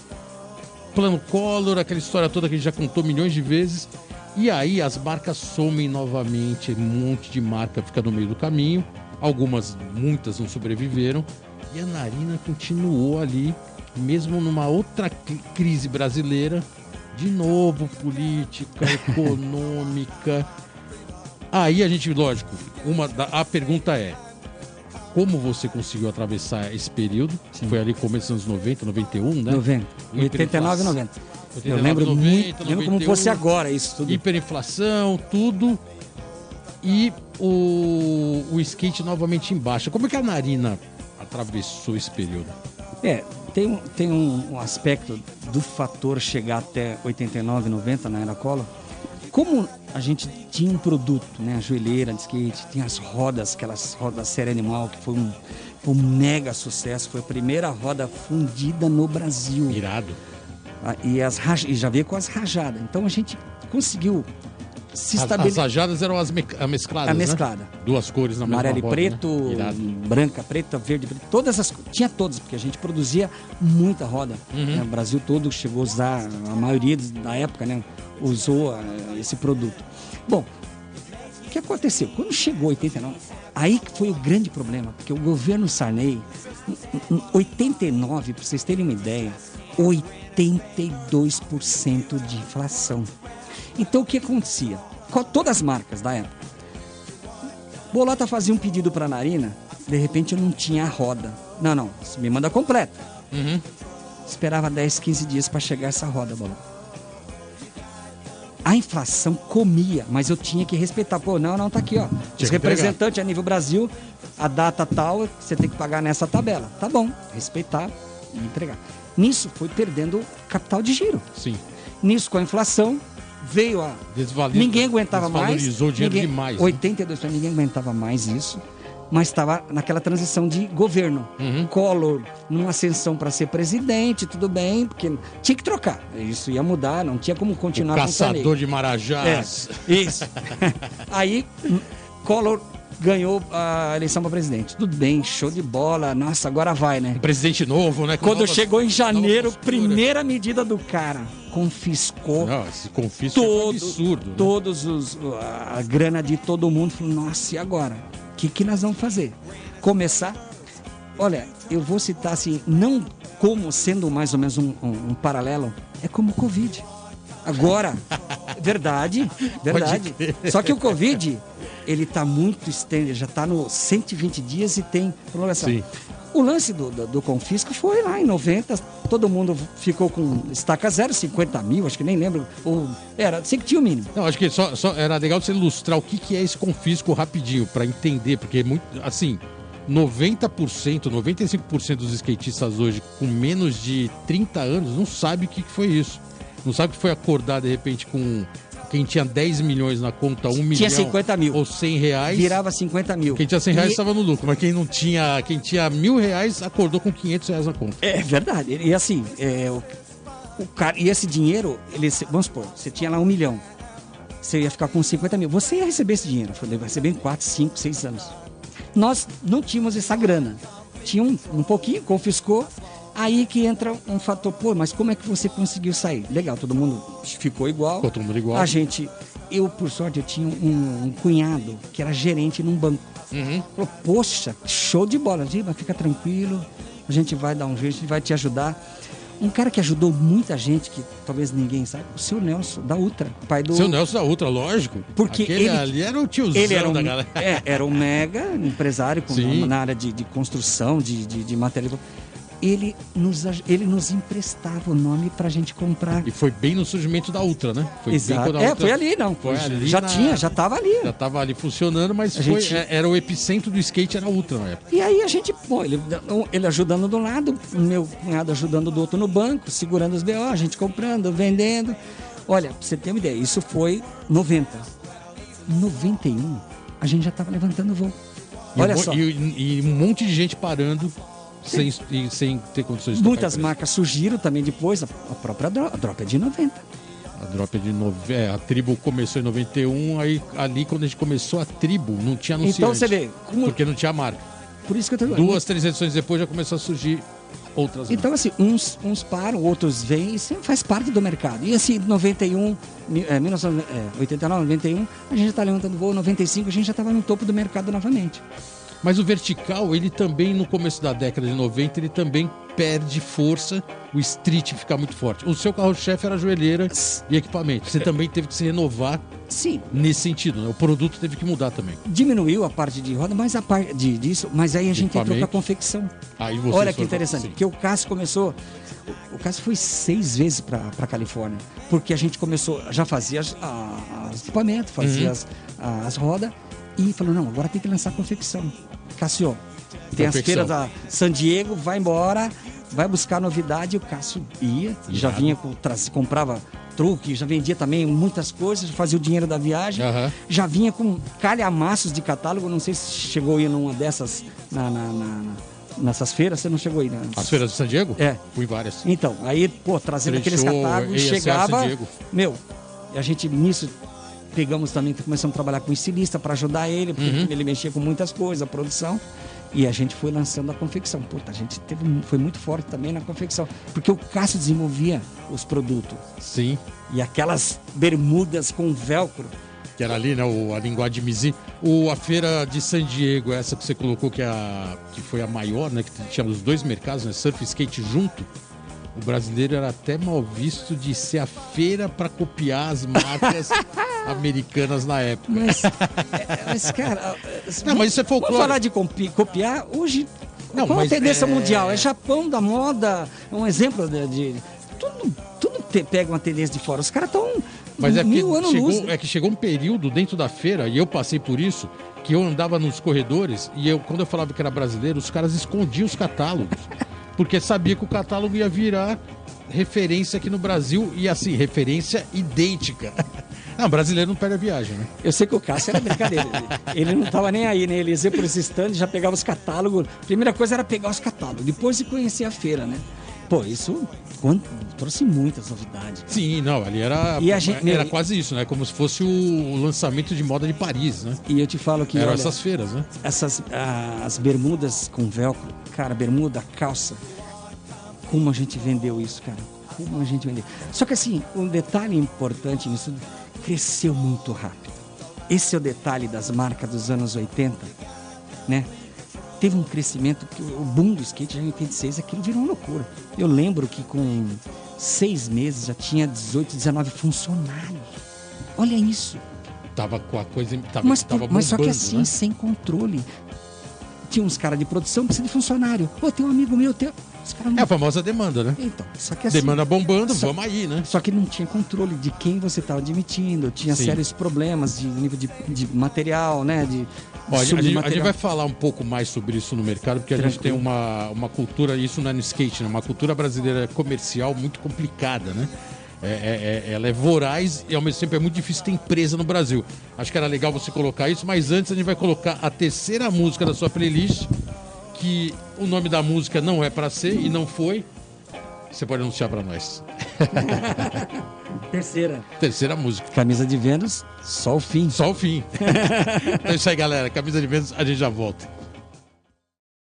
[SPEAKER 1] Plano Collor, aquela história toda que a gente já contou milhões de vezes. E aí as marcas somem novamente, um monte de marca fica no meio do caminho. Algumas, muitas não sobreviveram. E a Narina continuou ali, mesmo numa outra crise brasileira, de novo política, [laughs] econômica. Aí a gente, lógico, uma a pergunta é: como você conseguiu atravessar esse período? Sim. Foi ali começo dos anos 90, 91, né?
[SPEAKER 3] 90. 89 e 90. 89, Eu lembro 90, muito, 91, lembro como fosse agora isso tudo.
[SPEAKER 1] Hiperinflação, tudo. E o, o skate novamente embaixo. Como é que a Narina atravessou esse período?
[SPEAKER 3] É, tem, tem um, um aspecto do fator chegar até 89, 90 na era Collor. Como a gente tinha um produto, né? A joelheira de skate, tinha as rodas, aquelas rodas série animal, que foi um, foi um mega sucesso. Foi a primeira roda fundida no Brasil.
[SPEAKER 1] Irado.
[SPEAKER 3] Ah, e, as, e já veio com as rajadas. Então a gente conseguiu se estabelecer.
[SPEAKER 1] As rajadas eram as me... a mesclada. A
[SPEAKER 3] né? mesclada.
[SPEAKER 1] Né? Duas cores na
[SPEAKER 3] Amarelo
[SPEAKER 1] mesma
[SPEAKER 3] Amarelo e preto, né? branca, preta, verde, preto. Todas as. Tinha todas, porque a gente produzia muita roda. Uhum. Né? O Brasil todo chegou a usar, a maioria da época, né? Usou uh, esse produto. Bom, o que aconteceu? Quando chegou 89, aí que foi o grande problema, porque o governo Sarney, em 89, para vocês terem uma ideia, 82% de inflação. Então o que acontecia? Todas as marcas da época. Bolota fazia um pedido para a Narina, de repente eu não tinha a roda. Não, não, você me manda completa. Uhum. Esperava 10, 15 dias para chegar essa roda, Bolota. A inflação comia, mas eu tinha que respeitar. Pô, não, não, tá aqui, ó. Os representantes a nível Brasil, a data tal, você tem que pagar nessa tabela. Tá bom, respeitar e entregar. Nisso foi perdendo capital de giro.
[SPEAKER 1] Sim.
[SPEAKER 3] Nisso, com a inflação, veio a. ninguém aguentava mais.
[SPEAKER 1] Desvalorizou dinheiro
[SPEAKER 3] ninguém,
[SPEAKER 1] demais.
[SPEAKER 3] 82 né? ninguém aguentava mais isso. Mas estava naquela transição de governo. Uhum. Collor, numa ascensão para ser presidente, tudo bem, porque tinha que trocar. Isso ia mudar, não tinha como continuar o
[SPEAKER 1] caçador de marajás.
[SPEAKER 3] É, isso. [laughs] Aí, Collor ganhou a eleição para presidente. Tudo bem, show de bola. Nossa, agora vai, né?
[SPEAKER 1] Presidente novo, né?
[SPEAKER 3] Com Quando novas, chegou em janeiro, primeira medida do cara, confiscou.
[SPEAKER 1] Não, esse confisco todo, é absurdo. Né?
[SPEAKER 3] Todos os a grana de todo mundo falou: "Nossa, e agora? O que que nós vamos fazer?" Começar Olha, eu vou citar assim, não como sendo mais ou menos um, um, um paralelo, é como o Covid. Agora, verdade, verdade. Só que o Covid, ele está muito estende, já está no 120 dias e tem prolongação. Sim. O lance do, do, do, confisco foi lá em 90, todo mundo ficou com estaca zero, 50 mil, acho que nem lembro. Ou, era, sei que tinha o mínimo.
[SPEAKER 1] Não, acho que só, só era legal você ilustrar o que, que é esse confisco rapidinho, para entender, porque é muito, assim, 90%, 95% dos skatistas hoje com menos de 30 anos não sabe o que, que foi isso. Não sabe que foi acordar de repente com quem tinha 10 milhões na conta, 1 tinha milhão.
[SPEAKER 3] Tinha 50 mil.
[SPEAKER 1] Ou 100 reais.
[SPEAKER 3] Virava 50 mil.
[SPEAKER 1] Quem tinha 100 reais estava no lucro, mas quem não tinha, quem tinha mil reais acordou com 500 reais na conta.
[SPEAKER 3] É verdade. E assim, é, o, o cara, e esse dinheiro, ele, vamos supor, você tinha lá um milhão. você ia ficar com 50 mil. Você ia receber esse dinheiro, vai receber em 4, 5, 6 anos. Nós não tínhamos essa grana. Tinha um, um pouquinho, confiscou. Aí que entra um fator, pô, mas como é que você conseguiu sair? Legal, todo mundo ficou igual.
[SPEAKER 1] Ficou todo mundo igual.
[SPEAKER 3] A gente, eu por sorte, eu tinha um, um cunhado que era gerente num banco. Uhum. Falou, poxa, show de bola, Giba, fica tranquilo, a gente vai dar um jeito, a gente vai te ajudar. Um cara que ajudou muita gente, que talvez ninguém sabe, o seu Nelson, da Ultra, pai do.
[SPEAKER 1] Seu Nelson da Ultra, lógico.
[SPEAKER 3] Porque Aquele ele
[SPEAKER 1] ali era o tiozão
[SPEAKER 3] ele era um,
[SPEAKER 1] da galera.
[SPEAKER 3] É, era um mega empresário com, na área de, de construção, de, de, de material ele nos, ele nos emprestava o nome para a gente comprar.
[SPEAKER 1] E foi bem no surgimento da Ultra, né?
[SPEAKER 3] Foi Exato. é, Ultra... foi ali, não. Foi ali já na... tinha, já estava ali.
[SPEAKER 1] Já estava ali funcionando, mas foi, gente... É, era o epicentro do skate, era a Ultra na época.
[SPEAKER 3] E aí a gente, bom, ele, ele ajudando do lado, meu cunhado ajudando do outro no banco, segurando os BO, a gente comprando, vendendo. Olha, pra você ter uma ideia, isso foi 90. 91, a gente já estava levantando voo. Olha só.
[SPEAKER 1] E, e um monte de gente parando sem, sem ter condições de
[SPEAKER 3] Muitas marcas surgiram também depois, a, a própria Drop, a Drop é de 90.
[SPEAKER 1] A Drop é de 90. É, a tribo começou em 91, aí ali quando a gente começou a tribo, não tinha anunciante.
[SPEAKER 3] Então você vê.
[SPEAKER 1] Como... Porque não tinha marca.
[SPEAKER 3] Por isso que eu tô...
[SPEAKER 1] Duas, três edições depois já começou a surgir outras
[SPEAKER 3] Então, assim, uns, uns param, outros vêm, isso faz parte do mercado. E assim, 91, é, 1989, 91, a gente já está levantando voo, 95, a gente já estava no topo do mercado novamente.
[SPEAKER 1] Mas o vertical, ele também, no começo da década de 90, ele também perde força, o street fica muito forte. O seu carro-chefe era joelheira e equipamento. Você também teve que se renovar
[SPEAKER 3] Sim.
[SPEAKER 1] nesse sentido, né? O produto teve que mudar também.
[SPEAKER 3] Diminuiu a parte de roda, mas a parte de, disso, mas aí a gente entrou com a confecção.
[SPEAKER 1] Aí
[SPEAKER 3] Olha que interessante, porque o Cássio começou. O Cássio foi seis vezes para a Califórnia, porque a gente começou, já fazia as, as equipamento, fazia uhum. as, as rodas e falou: não, agora tem que lançar confecção. Cássio, tem confecção. as feiras da San Diego, vai embora, vai buscar novidade. O Cássio ia, já vinha, comprava truque, já vendia também muitas coisas, fazia o dinheiro da viagem, uhum. já vinha com calhamaços de catálogo. Não sei se chegou aí numa dessas na, na, na, nessas feiras, você não chegou aí, né?
[SPEAKER 1] As feiras de San Diego?
[SPEAKER 3] É.
[SPEAKER 1] Fui várias.
[SPEAKER 3] Então, aí, pô, trazendo aqueles catálogos, chegava. Meu, a gente nisso pegamos também, começamos a trabalhar com estilista para ajudar ele, porque uhum. ele mexia com muitas coisas, a produção. E a gente foi lançando a confecção. Puta, a gente teve, foi muito forte também na confecção. Porque o Cássio desenvolvia os produtos.
[SPEAKER 1] Sim.
[SPEAKER 3] E aquelas bermudas com velcro.
[SPEAKER 1] Que era ali, né? O, a linguagem de Mizi. O, a feira de San Diego, essa que você colocou, que, é a, que foi a maior, né? Que tinha os dois mercados, né? Surf e skate junto o brasileiro era até mal visto de ser a feira para copiar as marcas [laughs] americanas na época.
[SPEAKER 3] Mas, é, mas cara, [laughs]
[SPEAKER 1] não, mas isso é folclore.
[SPEAKER 3] Vamos falar de copiar hoje. Não, qual a tendência é... mundial? É Japão da moda, um exemplo de, de tudo, tudo te, pega uma tendência de fora. Os caras estão
[SPEAKER 1] mas é que, chegou, é que chegou um período dentro da feira, e eu passei por isso, que eu andava nos corredores e eu, quando eu falava que era brasileiro, os caras escondiam os catálogos [laughs] porque sabia que o catálogo ia virar referência aqui no Brasil e assim, referência idêntica. Não, [laughs] brasileiro não pega viagem, né?
[SPEAKER 3] Eu sei que o Cássio era brincadeira. ele não tava nem aí, né? Ele ia por esse stand, já pegava os catálogos. Primeira coisa era pegar os catálogos, depois de conhecer a feira, né? Pô, isso trouxe muitas novidades.
[SPEAKER 1] Cara. Sim, não, ali era, e a gente, era quase isso, né? Como se fosse o lançamento de moda de Paris, né?
[SPEAKER 3] E eu te falo que.
[SPEAKER 1] Eram olha, essas feiras, né?
[SPEAKER 3] Essas as bermudas com velcro, cara, bermuda, calça. Como a gente vendeu isso, cara? Como a gente vendeu. Só que assim, um detalhe importante nisso cresceu muito rápido. Esse é o detalhe das marcas dos anos 80, né? Teve um crescimento, que o boom do skate já em 86, aquilo virou uma loucura. Eu lembro que com seis meses já tinha 18, 19 funcionários. Olha isso.
[SPEAKER 1] Tava com a coisa. Tava,
[SPEAKER 3] mas,
[SPEAKER 1] tava
[SPEAKER 3] mas só que assim,
[SPEAKER 1] né?
[SPEAKER 3] sem controle. Tinha uns caras de produção, precisa de funcionário. Ô, tem um amigo meu, tem.
[SPEAKER 1] É a famosa demanda, né?
[SPEAKER 3] Então, só que assim,
[SPEAKER 1] Demanda bombando, só, vamos aí, né?
[SPEAKER 3] Só que não tinha controle de quem você estava admitindo, tinha Sim. sérios problemas de nível de, de material, né? De,
[SPEAKER 1] Ó, a, gente, a, gente, vai falar um pouco mais sobre isso no mercado, porque Tranquilo. a gente tem uma, uma cultura, isso não é no skate, né? Uma cultura brasileira comercial muito complicada, né? É, é, é, ela é voraz e ao mesmo tempo é muito difícil ter empresa no Brasil. Acho que era legal você colocar isso, mas antes a gente vai colocar a terceira música da sua playlist, que o nome da música não é para ser e não foi. Você pode anunciar para nós. [laughs]
[SPEAKER 3] Terceira.
[SPEAKER 1] Terceira música.
[SPEAKER 3] Camisa de Vênus, só o fim.
[SPEAKER 1] Só o fim. [laughs] é isso aí, galera. Camisa de Vênus, a gente já volta.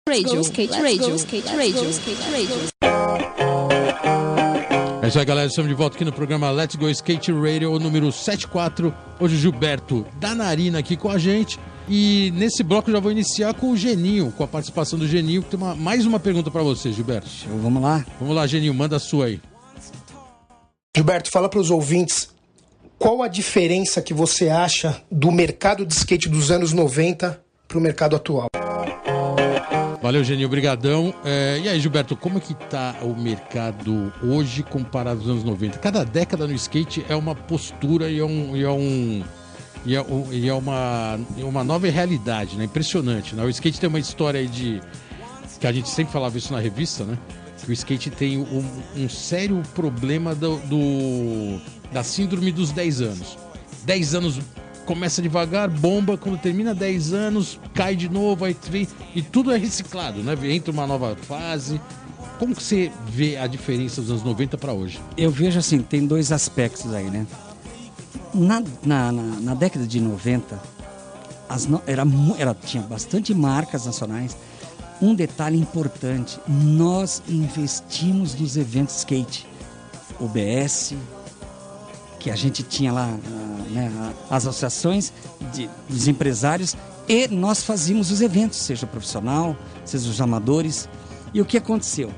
[SPEAKER 1] Radio, skate, radio, skate, radio, skate, radio. É isso aí, galera. Estamos de volta aqui no programa Let's Go Skate Radio número 74. Hoje o Gilberto da Narina aqui com a gente. E nesse bloco já vou iniciar com o Geninho, com a participação do Geninho. Tem uma, mais uma pergunta para você, Gilberto.
[SPEAKER 3] Show, vamos lá.
[SPEAKER 1] Vamos lá, Geninho, manda a sua aí.
[SPEAKER 2] Gilberto, fala para os ouvintes qual a diferença que você acha do mercado de skate dos anos 90 para o mercado atual.
[SPEAKER 1] Valeu, Geninho, obrigadão. É, e aí, Gilberto, como é que tá o mercado hoje comparado aos anos 90? Cada década no skate é uma postura e é um, e é um e é, e é uma, uma nova realidade, né? Impressionante, né? O skate tem uma história aí de. que a gente sempre falava isso na revista, né? Que o skate tem um, um sério problema do, do, da síndrome dos 10 anos. 10 anos começa devagar, bomba, quando termina 10 anos, cai de novo, aí e tudo é reciclado, né? Entra uma nova fase. Como que você vê a diferença dos anos 90 para hoje?
[SPEAKER 3] Eu vejo assim, tem dois aspectos aí, né? Na, na, na, na década de 90, as no, era, era, tinha bastante marcas nacionais. Um detalhe importante: nós investimos nos eventos skate. OBS, que a gente tinha lá, né, as associações de, dos empresários, e nós fazíamos os eventos, seja profissional, seja os amadores. E o que aconteceu?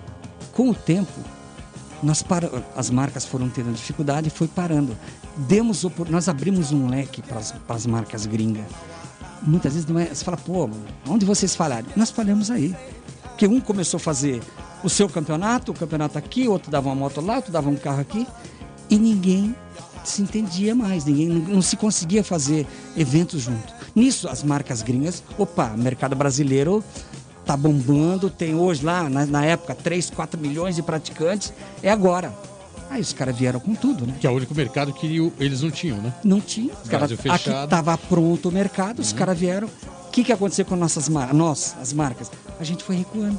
[SPEAKER 3] Com o tempo, nós para... as marcas foram tendo dificuldade e foi parando demos nós abrimos um leque para as marcas gringas. Muitas vezes não é, você fala, pô, onde vocês falaram? Nós falamos aí. Porque um começou a fazer o seu campeonato, o campeonato aqui, outro dava uma moto lá, outro dava um carro aqui, e ninguém se entendia mais, ninguém não se conseguia fazer eventos junto. Nisso, as marcas gringas, opa, mercado brasileiro tá bombando, tem hoje lá, na, na época, 3, 4 milhões de praticantes, é agora. Aí os caras vieram com tudo, né?
[SPEAKER 1] Que é o único mercado que eles não tinham, né?
[SPEAKER 3] Não tinha. Os cara, aqui estava pronto o mercado, os uhum. caras vieram. O que, que aconteceu com nossas marcas? Nós, as marcas? A gente foi recuando.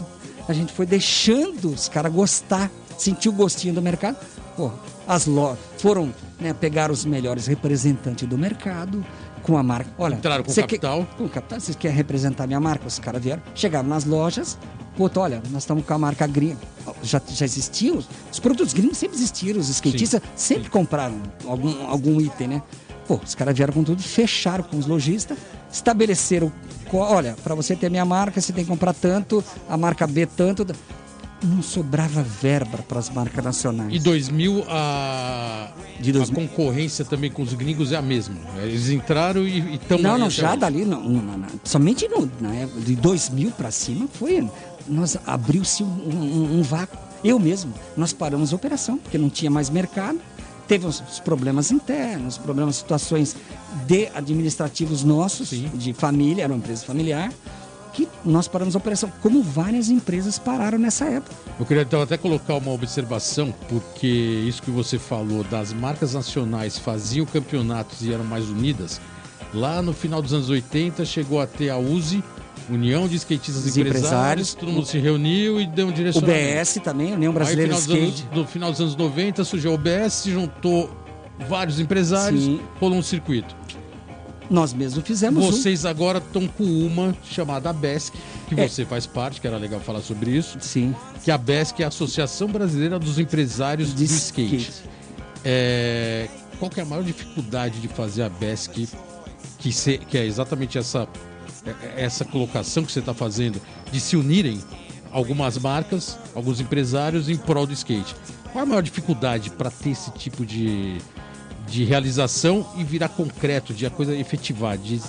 [SPEAKER 3] A gente foi deixando os caras gostar, sentir o gostinho do mercado. Pô, as lojas foram né, pegar os melhores representantes do mercado com a marca. Olha,
[SPEAKER 1] entraram com capital.
[SPEAKER 3] Quer, com capital, vocês querem representar minha marca? Os caras vieram, chegaram nas lojas, Puta, olha, nós estamos com a marca gringa. Já, já existiam, os produtos gringos sempre existiram, os skatistas sim, sempre sim. compraram algum, algum item, né? Pô, os caras vieram com tudo, fecharam com os lojistas, estabeleceram, olha, para você ter minha marca, você tem que comprar tanto, a marca B tanto. Não sobrava verba para as marcas nacionais.
[SPEAKER 1] E 2000, a, de 2000... a concorrência também com os gringos é a mesma. Eles entraram e estão
[SPEAKER 3] Não, não, já dali, não, não, não, somente no, na época de 2000 para cima foi nós abriu-se um, um, um, vácuo. Eu mesmo, nós paramos a operação, porque não tinha mais mercado. Teve os problemas internos, problemas, situações de administrativos nossos, Sim. de família, era uma empresa familiar, que nós paramos a operação, como várias empresas pararam nessa época.
[SPEAKER 1] Eu queria então até colocar uma observação, porque isso que você falou das marcas nacionais faziam campeonatos e eram mais unidas. Lá no final dos anos 80 chegou a ter a USE, União de Skatistas e empresários, empresários, todo mundo se reuniu e deu um direcionamento.
[SPEAKER 3] O BS também, União Brasileira
[SPEAKER 1] Aí,
[SPEAKER 3] de Skate.
[SPEAKER 1] Anos, no final dos anos 90 surgiu o OBS, se juntou vários empresários, Sim. rolou um circuito.
[SPEAKER 3] Nós mesmos fizemos
[SPEAKER 1] Vocês um. agora estão com uma chamada BESC, que é. você faz parte, que era legal falar sobre isso.
[SPEAKER 3] Sim.
[SPEAKER 1] Que a BESC é a Associação Brasileira dos Empresários de, Skate. skate. É... Qual que é a maior dificuldade de fazer a BESC, que, se... que é exatamente essa é, é, essa colocação que você está fazendo de se unirem algumas marcas, alguns empresários em prol do skate. Qual a maior dificuldade para ter esse tipo de, de realização e virar concreto, de a coisa efetivar, de,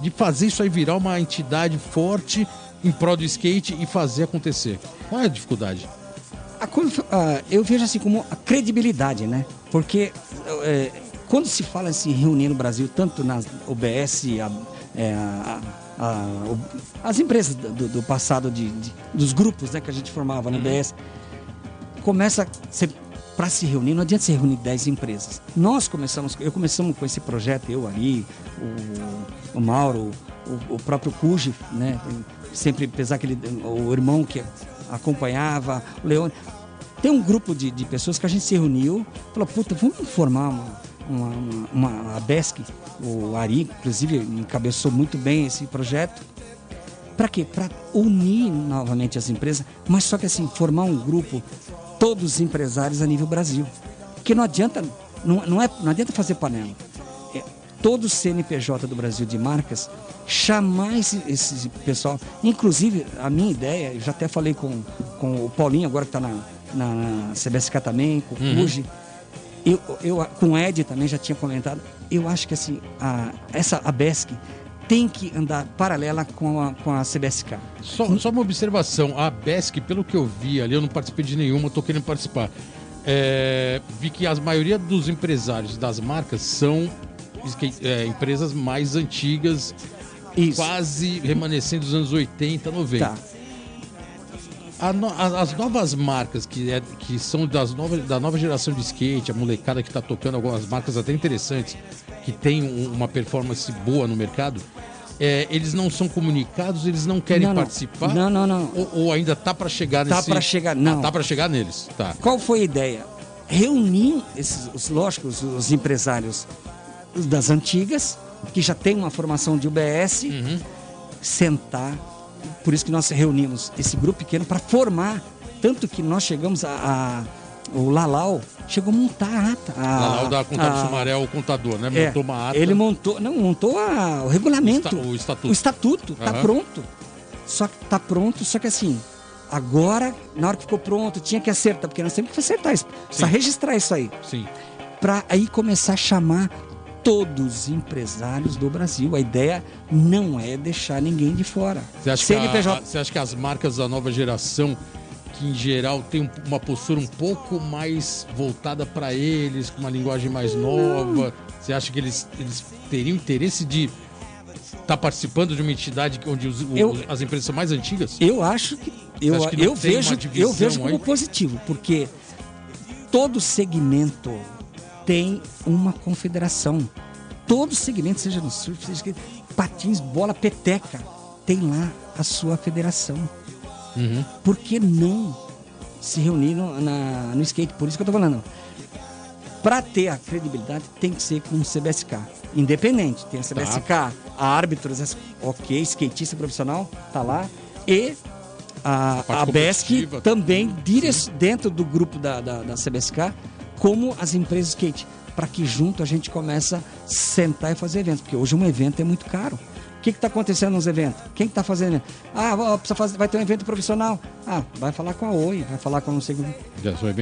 [SPEAKER 1] de fazer isso aí virar uma entidade forte em prol do skate e fazer acontecer? Qual é a dificuldade?
[SPEAKER 3] A, uh, eu vejo assim como a credibilidade, né? Porque uh, quando se fala em se reunir no Brasil, tanto na OBS, a, é, as empresas do, do passado, de, de, dos grupos né, que a gente formava no BS, começa para se reunir, não adianta se reunir 10 empresas. Nós começamos, eu começamos com esse projeto, eu ali, o, o Mauro, o, o próprio Cuji, né? Sempre, apesar que ele, o irmão que acompanhava, o Leone. Tem um grupo de, de pessoas que a gente se reuniu, falou, puta, vamos formar uma, uma, uma, uma BESC. O Ari, inclusive, encabeçou muito bem esse projeto. Para quê? Para unir novamente as empresas, mas só que assim, formar um grupo, todos os empresários a nível Brasil. Porque não adianta, não, não, é, não adianta fazer panela. É, todo o CNPJ do Brasil de marcas chamar esse, esse pessoal. Inclusive, a minha ideia, eu já até falei com, com o Paulinho, agora que está na, na, na CBSK também, com o uhum. Eu, eu, com o Ed também já tinha comentado. Eu acho que assim, a, essa a BESC tem que andar paralela com a, com a CBSK.
[SPEAKER 1] Só, só uma observação, a BESC, pelo que eu vi ali, eu não participei de nenhuma, estou querendo participar. É, vi que a maioria dos empresários das marcas são é, empresas mais antigas, Isso. quase remanescentes dos anos 80, 90. Tá no, as novas marcas que, é, que são das novas, da nova geração de skate, a molecada que está tocando algumas marcas até interessantes, que tem um, uma performance boa no mercado, é, eles não são comunicados, eles não querem
[SPEAKER 3] não,
[SPEAKER 1] não. participar?
[SPEAKER 3] Não, não, não.
[SPEAKER 1] Ou, ou ainda tá para chegar
[SPEAKER 3] tá nesse... Tá para chegar, não.
[SPEAKER 1] Ah, tá para chegar neles, tá.
[SPEAKER 3] Qual foi a ideia? Reunir esses, os, lógico, os, os empresários das antigas, que já tem uma formação de UBS, uhum. sentar, por isso que nós reunimos esse grupo pequeno para formar. Tanto que nós chegamos a, a o Lalau chegou a montar a ata. A,
[SPEAKER 1] Lalau da a, Sumaré, o contador, né?
[SPEAKER 3] É, montou é, uma ata. Ele montou, não, montou a, o regulamento. O, estatuto. O estatuto, tá uhum. pronto. Só que tá pronto, só que assim, agora, na hora que ficou pronto, tinha que acertar, porque nós temos que acertar isso. Precisa registrar isso aí.
[SPEAKER 1] Sim.
[SPEAKER 3] Para aí começar a chamar todos os empresários do Brasil. A ideia não é deixar ninguém de fora.
[SPEAKER 1] Você acha, CNPJ... que, a, você acha que as marcas da nova geração, que em geral tem uma postura um pouco mais voltada para eles, com uma linguagem mais nova, você acha que eles, eles teriam interesse de estar tá participando de uma entidade onde os, eu, as empresas são mais antigas?
[SPEAKER 3] Eu acho que eu, eu vejo eu vejo como aí? positivo, porque todo segmento tem uma confederação. Todo segmento, seja no surf, seja patins, bola, peteca, tem lá a sua federação. Uhum. Por que não se reunir no, na, no skate? Por isso que eu estou falando. Para ter a credibilidade, tem que ser com o CBSK. Independente. Tem a CBSK, tá. a árbitros, ok, skatista profissional, tá lá. E a, a, a BESC também, dentro do grupo da, da, da CBSK, como as empresas skate, para que junto a gente comece a sentar e fazer eventos, porque hoje um evento é muito caro. O que está acontecendo nos eventos? Quem está fazendo? Ah, precisa fazer, vai ter um evento profissional. Ah, vai falar com a Oi, vai falar com não sei como.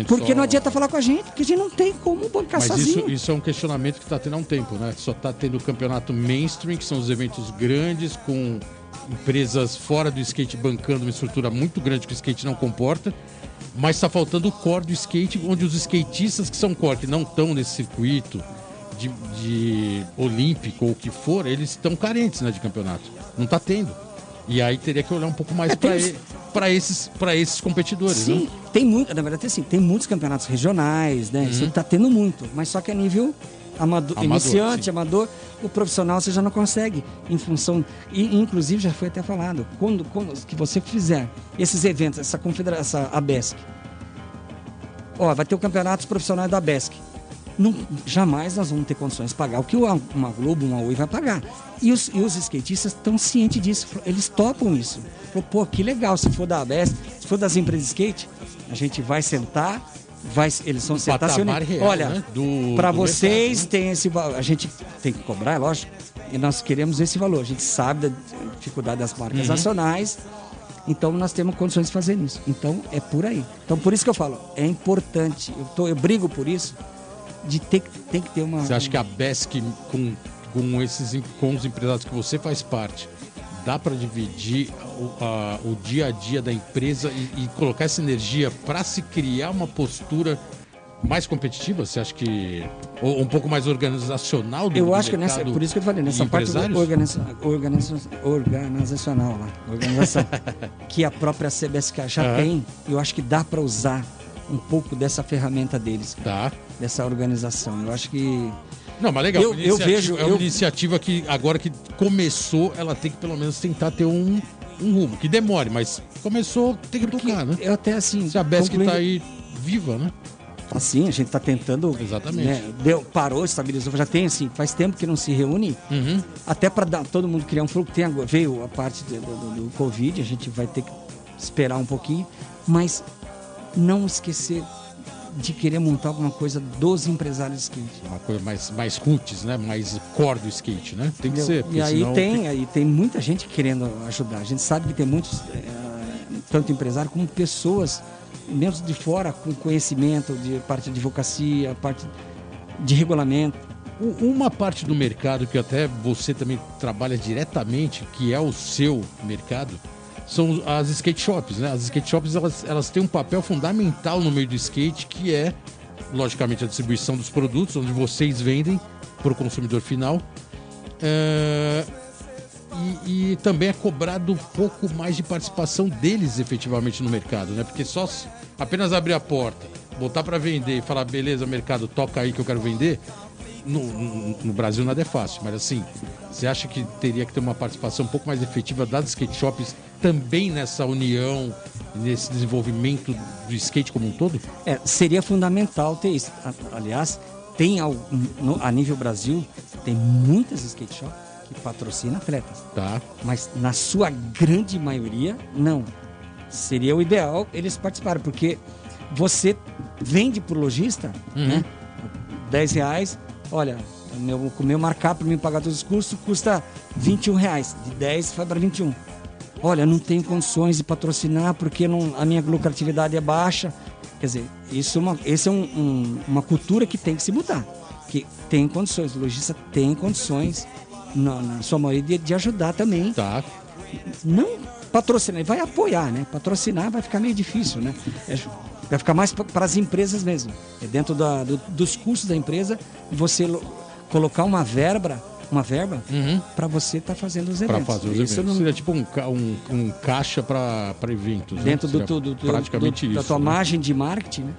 [SPEAKER 3] Porque só... não adianta falar com a gente, porque a gente não tem como bancar
[SPEAKER 1] Mas
[SPEAKER 3] sozinho.
[SPEAKER 1] Isso, isso é um questionamento que está tendo há um tempo, né? Só está tendo o campeonato mainstream, que são os eventos grandes, com empresas fora do skate bancando uma estrutura muito grande que o skate não comporta mas está faltando o core do skate, onde os skatistas que são core, que não estão nesse circuito de, de olímpico ou o que for, eles estão carentes né, de campeonato. Não está tendo. E aí teria que olhar um pouco mais é, para esses, esses competidores.
[SPEAKER 3] Sim,
[SPEAKER 1] né?
[SPEAKER 3] tem muito, na verdade, assim, tem muitos campeonatos regionais, né? Uhum. Isso está tendo muito, mas só que a nível amador, amador iniciante, sim. amador, o profissional você já não consegue, em função. E, inclusive, já foi até falado, quando, quando que você fizer esses eventos, essa confederação, essa ABESC, ó, vai ter o campeonato profissional da ABESC. Não, jamais nós vamos ter condições de pagar o que uma Globo, uma Oi vai pagar. E os, e os skatistas estão cientes disso, eles topam isso. Falou, pô, que legal, se for da ABESC, se for das empresas de skate, a gente vai sentar, vai, eles são sensacionais. Olha, né? para vocês mercado, né? tem esse a gente tem que cobrar, é lógico. E nós queremos esse valor. A gente sabe da dificuldade das marcas uhum. nacionais. Então nós temos condições de fazer isso. Então é por aí. Então por isso que eu falo, é importante. Eu, tô, eu brigo por isso de ter tem que ter uma.
[SPEAKER 1] Você acha que a BESC com com esses com os empresários que você faz parte dá para dividir o, a, o, dia a dia da empresa e, e colocar essa energia para se criar uma postura mais competitiva? Você acha que. Ou um pouco mais organizacional do
[SPEAKER 3] Eu acho que nessa. Por isso que eu falei, nessa parte organiza, organiza, organizacional lá, organização, [laughs] que a própria CBSK já uhum. tem, eu acho que dá para usar um pouco dessa ferramenta deles.
[SPEAKER 1] Tá.
[SPEAKER 3] Dessa organização. Eu acho que
[SPEAKER 1] não, mas legal. Eu, eu vejo. É uma eu... iniciativa que agora que começou, ela tem que pelo menos tentar ter um, um rumo. Que demore, mas começou, tem que Porque tocar, né?
[SPEAKER 3] Eu até assim.
[SPEAKER 1] Se a Besc concluindo... tá aí viva, né?
[SPEAKER 3] Assim, a gente está tentando.
[SPEAKER 1] Exatamente.
[SPEAKER 3] Né, deu, parou, estabilizou. Já tem, assim, faz tempo que não se reúne.
[SPEAKER 1] Uhum.
[SPEAKER 3] Até para todo mundo criar um fluxo. Tem, veio a parte do, do, do, Covid, a gente vai ter que esperar um pouquinho. Mas não esquecer de querer montar alguma coisa dos empresários de skate.
[SPEAKER 1] Uma coisa mais, mais roots, né? Mais core do skate, né? Tem que ser.
[SPEAKER 3] E aí tem, aí tem muita gente querendo ajudar. A gente sabe que tem muitos, é, tanto empresário como pessoas membros de fora com conhecimento de parte de advocacia, parte de regulamento.
[SPEAKER 1] Uma parte do mercado que até você também trabalha diretamente, que é o seu mercado, são as skate shops, né? As skate shops elas, elas têm um papel fundamental no meio do skate, que é, logicamente, a distribuição dos produtos, onde vocês vendem para o consumidor final. É... E, e, também é cobrado um pouco mais de participação deles efetivamente no mercado, né? Porque só apenas abrir a porta, botar para vender e falar, beleza, mercado, toca aí que eu quero vender, no, no, no, Brasil nada é fácil, mas assim, você acha que teria que ter uma participação um pouco mais efetiva das skate shops também nessa união, nesse desenvolvimento do skate como um todo?
[SPEAKER 3] É, seria fundamental ter isso. Aliás, tem ao, no, a nível Brasil, tem muitas skate shops que patrocinam atletas.
[SPEAKER 1] Tá.
[SPEAKER 3] Mas na sua grande maioria, não. Seria o ideal eles participarem, porque você vende para o lojista, uhum. né? 10 reais, olha, o meu, o meu markup para me pagar todos os custos custa 21 reais. De 10 vai para 21. Olha, não tenho condições de patrocinar porque não, a minha lucratividade é baixa. Quer dizer, isso é uma, esse é um, um, uma cultura que tem que se mudar. Que tem condições, o lojista tem condições, na, na sua maioria, de, de ajudar também.
[SPEAKER 1] Tá.
[SPEAKER 3] Não patrocinar, vai apoiar, né? Patrocinar vai ficar meio difícil, né? É, vai ficar mais para as empresas mesmo. É dentro da, do, dos custos da empresa, você colocar uma verba, uma verba uhum. para você estar tá fazendo os eventos.
[SPEAKER 1] Para fazer os isso eventos. Não... Seria tipo um, um, um caixa para eventos.
[SPEAKER 3] Né? Dentro né? do, do, do, praticamente do, isso, da tua né? margem de marketing, né?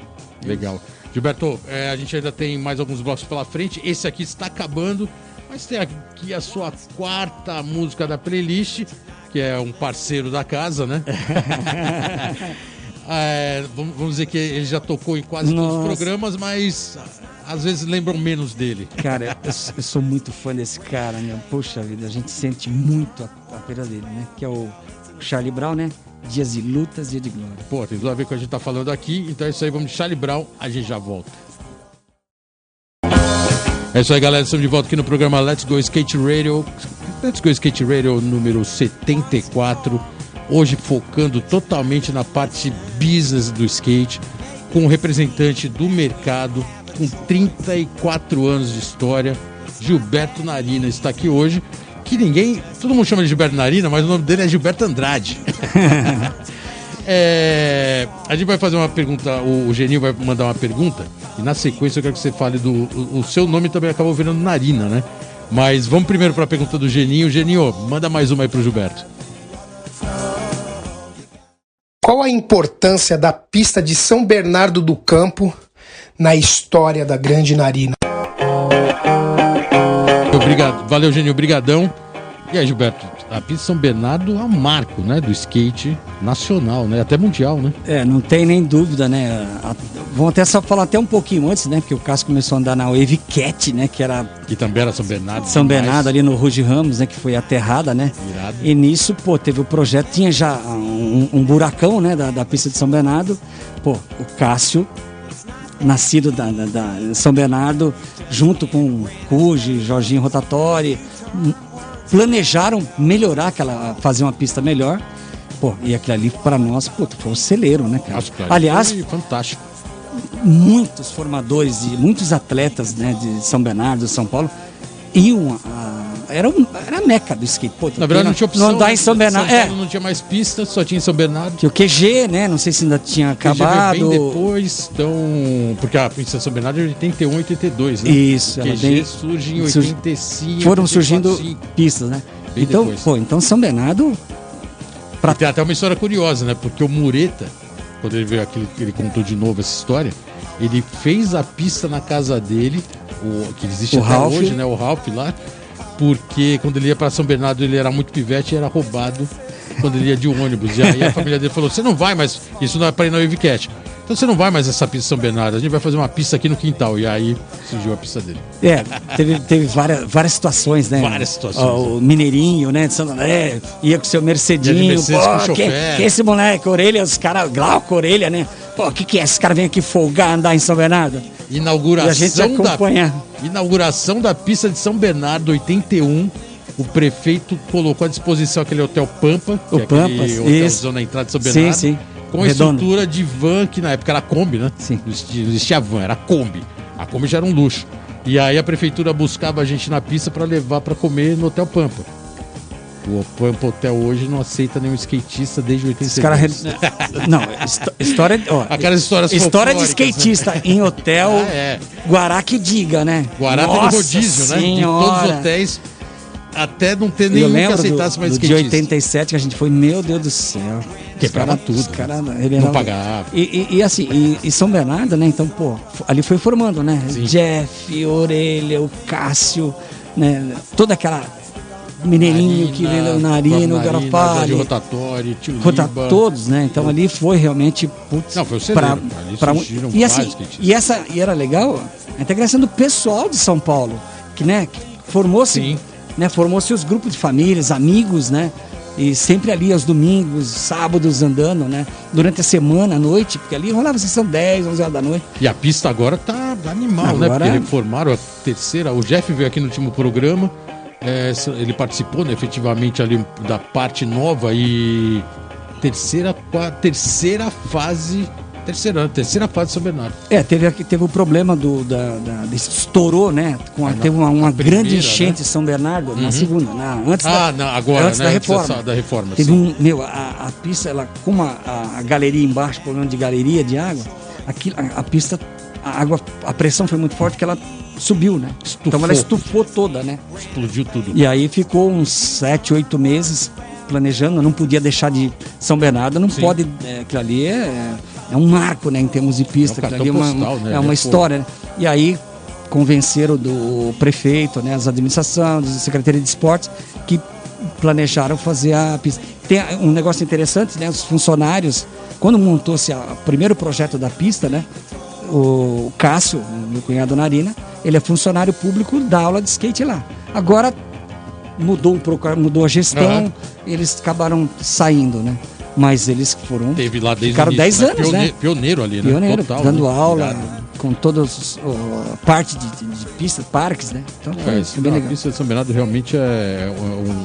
[SPEAKER 1] Legal. Gilberto, é, a gente ainda tem mais alguns blocos pela frente. Esse aqui está acabando, mas tem aqui a sua quarta música da playlist que é um parceiro da casa, né? [laughs] é, vamos dizer que ele já tocou em quase Nossa. todos os programas, mas às vezes lembram menos dele.
[SPEAKER 3] Cara, eu, eu sou muito fã desse cara, né? Poxa vida, a gente sente muito a, a perda dele, né? Que é o Charlie Brown, né? Dias de lutas, dia de glória.
[SPEAKER 1] Pô, tem tudo a ver com o que a gente tá falando aqui, então é isso aí, vamos de Charlie Brown, a gente já volta. É isso aí, galera. Estamos de volta aqui no programa Let's Go Skate Radio. Let's Go Skate Radio número 74. Hoje focando totalmente na parte business do skate, com um representante do mercado, com 34 anos de história, Gilberto Narina está aqui hoje. Que ninguém. Todo mundo chama de Gilberto Narina, mas o nome dele é Gilberto Andrade. [laughs] É, a gente vai fazer uma pergunta, o, o Geninho vai mandar uma pergunta, e na sequência eu quero que você fale do. O, o seu nome também acabou virando Narina, né? Mas vamos primeiro para a pergunta do Geninho. Geninho, manda mais uma aí para o Gilberto.
[SPEAKER 2] Qual a importância da pista de São Bernardo do Campo na história da Grande Narina?
[SPEAKER 1] Obrigado, valeu, Geninho, obrigadão. E aí, Gilberto, a pista São Bernardo é um marco, né, do skate nacional, né, até mundial, né?
[SPEAKER 3] É, não tem nem dúvida, né? Vamos até só falar até um pouquinho antes, né, porque o Cássio começou a andar na Wave Cat, né, que era
[SPEAKER 1] que também era São Bernardo.
[SPEAKER 3] São demais. Bernardo ali no Ruge Ramos, né, que foi aterrada, né? Irado. E nisso, pô, teve o projeto, tinha já um, um buracão, né, da, da pista de São Bernardo. Pô, o Cássio nascido da, da, da, São Bernardo, junto com Ruge, Jorginho Rotatori, planejaram melhorar aquela, fazer uma pista melhor. Pô, e aquilo ali para nós, pô, foi um celeiro, né, cara? Nossa, Aliás,
[SPEAKER 1] fantástico.
[SPEAKER 3] Muitos formadores e muitos atletas, né, de São Bernardo, São Paulo, iam a, era, um, era a meca do skate. Pô,
[SPEAKER 1] Na verdade, não tinha opção.
[SPEAKER 3] Não andar em São Bernardo.
[SPEAKER 1] São é. não tinha mais pista, só tinha em São Bernardo.
[SPEAKER 3] Que o QG, né? Não sei se ainda tinha acabado.
[SPEAKER 1] QG bem depois, então. Porque a pista de São Bernardo é 81, 82, né?
[SPEAKER 3] Isso,
[SPEAKER 1] o QG bem... surge em 85.
[SPEAKER 3] Foram 84, surgindo 5. pistas, né? Bem então, depois. pô, então São Bernardo.
[SPEAKER 1] Pra... tem até uma história curiosa, né? Porque o Mureta, quando ele veio aqui, ele contou de novo essa história, ele fez a pista na casa dele, o, que existe o até Ralph. hoje, né? O Ralph lá porque quando ele ia para São Bernardo ele era muito pivete e era roubado quando ele ia de ônibus. E aí a [laughs] família dele falou: Você não vai, mas isso não é para ir na Wavecat. Então você não vai mais essa pista São Bernardo, a gente vai fazer uma pista aqui no quintal. E aí surgiu a pista dele.
[SPEAKER 3] É, teve, teve várias, várias situações, né?
[SPEAKER 1] Várias situações.
[SPEAKER 3] O, o Mineirinho, né? De São André, ia com seu Mercedinho.
[SPEAKER 1] Mercedes
[SPEAKER 3] pô,
[SPEAKER 1] com
[SPEAKER 3] que,
[SPEAKER 1] chofer.
[SPEAKER 3] que esse moleque, orelha, os caras, Glauco, orelha, né? Pô, o que, que é? Esse cara vem aqui folgar, andar em São Bernardo?
[SPEAKER 1] Inauguração
[SPEAKER 3] E a gente acompanha.
[SPEAKER 1] da inauguração da pista de São Bernardo 81. O prefeito colocou à disposição aquele hotel Pampa, que
[SPEAKER 3] O
[SPEAKER 1] é
[SPEAKER 3] Pampas,
[SPEAKER 1] hotelzão na entrada de São
[SPEAKER 3] Sim,
[SPEAKER 1] Bernardo.
[SPEAKER 3] sim.
[SPEAKER 1] Com
[SPEAKER 3] Redondo.
[SPEAKER 1] estrutura de van, que na época era Kombi, né?
[SPEAKER 3] Sim.
[SPEAKER 1] Não existia, não existia van, era Kombi. A Kombi já era um luxo. E aí a prefeitura buscava a gente na pista para levar para comer no Hotel Pampa. O Pampa Hotel hoje não aceita nenhum skatista desde
[SPEAKER 3] Os
[SPEAKER 1] 82.
[SPEAKER 3] caras. [laughs] Não, histó- história. Ó,
[SPEAKER 1] Aquelas histórias
[SPEAKER 3] História de
[SPEAKER 1] né?
[SPEAKER 3] skatista em hotel.
[SPEAKER 1] Ah, é.
[SPEAKER 3] Guará que diga, né?
[SPEAKER 1] Guará
[SPEAKER 3] Nossa
[SPEAKER 1] rodízio, né? Em
[SPEAKER 3] Senhora.
[SPEAKER 1] todos os hotéis, até não ter nenhum que aceitasse
[SPEAKER 3] do,
[SPEAKER 1] mais
[SPEAKER 3] do de
[SPEAKER 1] skatista.
[SPEAKER 3] 87 que a gente foi, meu Deus do céu.
[SPEAKER 1] Quebrava
[SPEAKER 3] cara-
[SPEAKER 1] tudo, né?
[SPEAKER 3] cara,
[SPEAKER 1] Não pagava.
[SPEAKER 3] E, e- e assim, e, e São Bernardo, né? Então, pô, ali foi formando, né?
[SPEAKER 1] Sim.
[SPEAKER 3] Jeff, Orelha, o Cássio, né? Toda aquela mineirinho que vem Narina, o Garofale.
[SPEAKER 1] rotatório, tio
[SPEAKER 3] Rota,
[SPEAKER 1] Liba.
[SPEAKER 3] todos, né? Então ali foi realmente putz,
[SPEAKER 1] Não, foi o
[SPEAKER 3] pra,
[SPEAKER 1] celeiro,
[SPEAKER 3] pra- e assim, e essa e era legal a integração do pessoal de São Paulo, que né, que formou-se, né, formou-se os grupos de famílias, amigos, né? E sempre ali aos domingos, sábados andando, né? Durante a semana, à noite, porque ali rolava sessão 10, 11 horas da noite.
[SPEAKER 1] E a pista agora tá animal, né?
[SPEAKER 3] Agora-
[SPEAKER 1] Porque reformaram a terceira. O Jeff veio aqui no último programa. É, ele participou né, efetivamente ali da parte nova e terceira, terceira fase. Terceira, terceira fase de São Bernardo.
[SPEAKER 3] É, teve teve o problema do da, da- estourou, né? Com a-
[SPEAKER 1] na-
[SPEAKER 3] teve uma, uma
[SPEAKER 1] primeira,
[SPEAKER 3] grande enchente
[SPEAKER 1] né?
[SPEAKER 3] em São Bernardo na segunda, na, antes
[SPEAKER 1] Ah,
[SPEAKER 3] da
[SPEAKER 1] não, agora,
[SPEAKER 3] antes
[SPEAKER 1] né?
[SPEAKER 3] da
[SPEAKER 1] antes
[SPEAKER 3] reforma.
[SPEAKER 1] dessa- da reforma.
[SPEAKER 3] Teve
[SPEAKER 1] sim.
[SPEAKER 3] um, meu, a, a pista, ela, como a, a- a galeria embaixo, problema de galeria de água, aqui, a, a pista, a água, a pressão foi muito forte que ela subiu, né? Então ela estufou toda, né?
[SPEAKER 1] Explodiu tudo.
[SPEAKER 3] E aí ficou uns sete, oito meses planejando, não podia deixar de São Bernardo, não
[SPEAKER 1] Sim.
[SPEAKER 3] pode, é, aquilo ali é, é um marco, né, em termos de pista,
[SPEAKER 1] É um
[SPEAKER 3] ali é uma,
[SPEAKER 1] postal, né?
[SPEAKER 3] é uma história, né? E aí convenceram do prefeito, né, as administrações, a Secretaria de Esportes, que planejaram fazer a pista. Tem um negócio interessante, né, os funcionários, quando montou-se o primeiro projeto da pista, né, o Cássio, meu cunhado Narina, ele é funcionário público da aula de skate lá. Agora mudou, um pouco- mudou a gestão,
[SPEAKER 1] Aham.
[SPEAKER 3] eles acabaram saindo, né? Mas eles foram
[SPEAKER 1] Teve lá desde
[SPEAKER 3] Ficaram
[SPEAKER 1] o início,
[SPEAKER 3] 10 anos,
[SPEAKER 1] Pione-
[SPEAKER 3] né?
[SPEAKER 1] Pioneiro ali, né?
[SPEAKER 3] pioneiro,
[SPEAKER 1] Total,
[SPEAKER 3] dando
[SPEAKER 1] né?
[SPEAKER 3] aula
[SPEAKER 1] Irado.
[SPEAKER 3] com todas a parte de, de, de pistas, parques, né? Então
[SPEAKER 1] É,
[SPEAKER 3] foi bem
[SPEAKER 1] não, a
[SPEAKER 3] legal.
[SPEAKER 1] pista de São Bernardo realmente é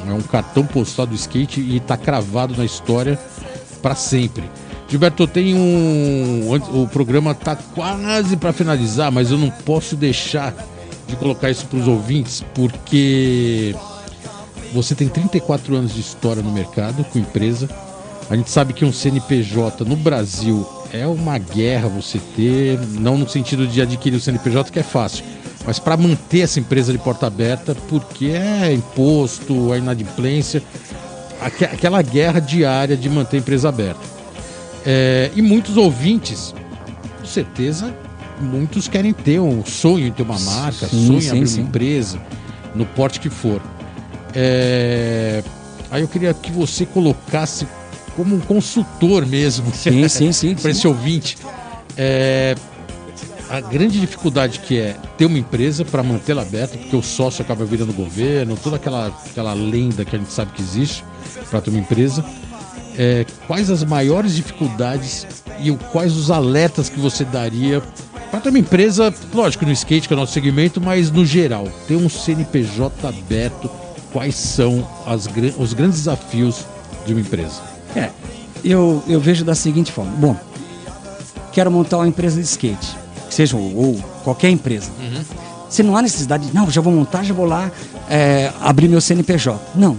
[SPEAKER 1] um, é um cartão postal do skate e está cravado na história para sempre. Gilberto, tem um. O programa tá quase para finalizar, mas eu não posso deixar de colocar isso para os ouvintes, porque você tem 34 anos de história no mercado com empresa. A gente sabe que um CNPJ no Brasil é uma guerra você ter, não no sentido de adquirir o CNPJ, que é fácil, mas para manter essa empresa de porta aberta, porque é imposto, a inadimplência, aque- aquela guerra diária de manter a empresa aberta. É, e muitos ouvintes, com certeza, muitos querem ter um sonho em ter uma marca,
[SPEAKER 3] Sim,
[SPEAKER 1] sonho em abrir
[SPEAKER 3] sim.
[SPEAKER 1] uma empresa, no porte que for. É, Aí eu queria que você colocasse como um consultor mesmo
[SPEAKER 3] Sim, sim, sim. [laughs]
[SPEAKER 1] para esse ouvinte. é, a grande dificuldade que é ter uma empresa para mantê-la aberta, porque o sócio acaba virando governo, toda aquela, aquela lenda que a gente sabe que existe para ter uma empresa. É, quais as maiores dificuldades e quais os alertas que você daria para uma empresa, lógico, no skate, que é o nosso segmento, mas no geral, ter um CNPJ aberto, quais são as os grandes desafios de uma empresa?
[SPEAKER 3] É, eu, eu vejo da seguinte forma. Bom, quero montar uma empresa de skate, seja ou, ou qualquer empresa. Se não há necessidade, de, não, já vou montar, já vou lá é, abrir meu CNPJ. Não.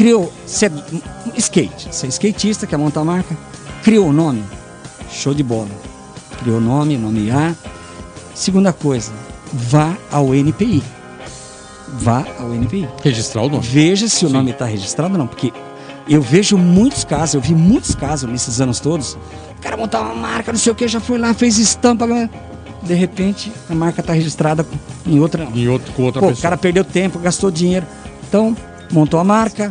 [SPEAKER 3] Criou, é skate, você é skatista, quer montar a marca, criou o nome, show de bola. Criou o nome, nome A. Segunda coisa, vá ao NPI. Vá ao NPI.
[SPEAKER 1] Registrar o nome.
[SPEAKER 3] Veja se o
[SPEAKER 1] Sim.
[SPEAKER 3] nome está registrado ou não, porque eu vejo muitos casos, eu vi muitos casos nesses anos todos. O cara montar uma marca, não sei o que, já foi lá, fez estampa. De repente, a marca está registrada em outra.
[SPEAKER 1] Em outro, com outra
[SPEAKER 3] Pô, o
[SPEAKER 1] pessoa.
[SPEAKER 3] cara perdeu tempo, gastou dinheiro. Então, montou a marca,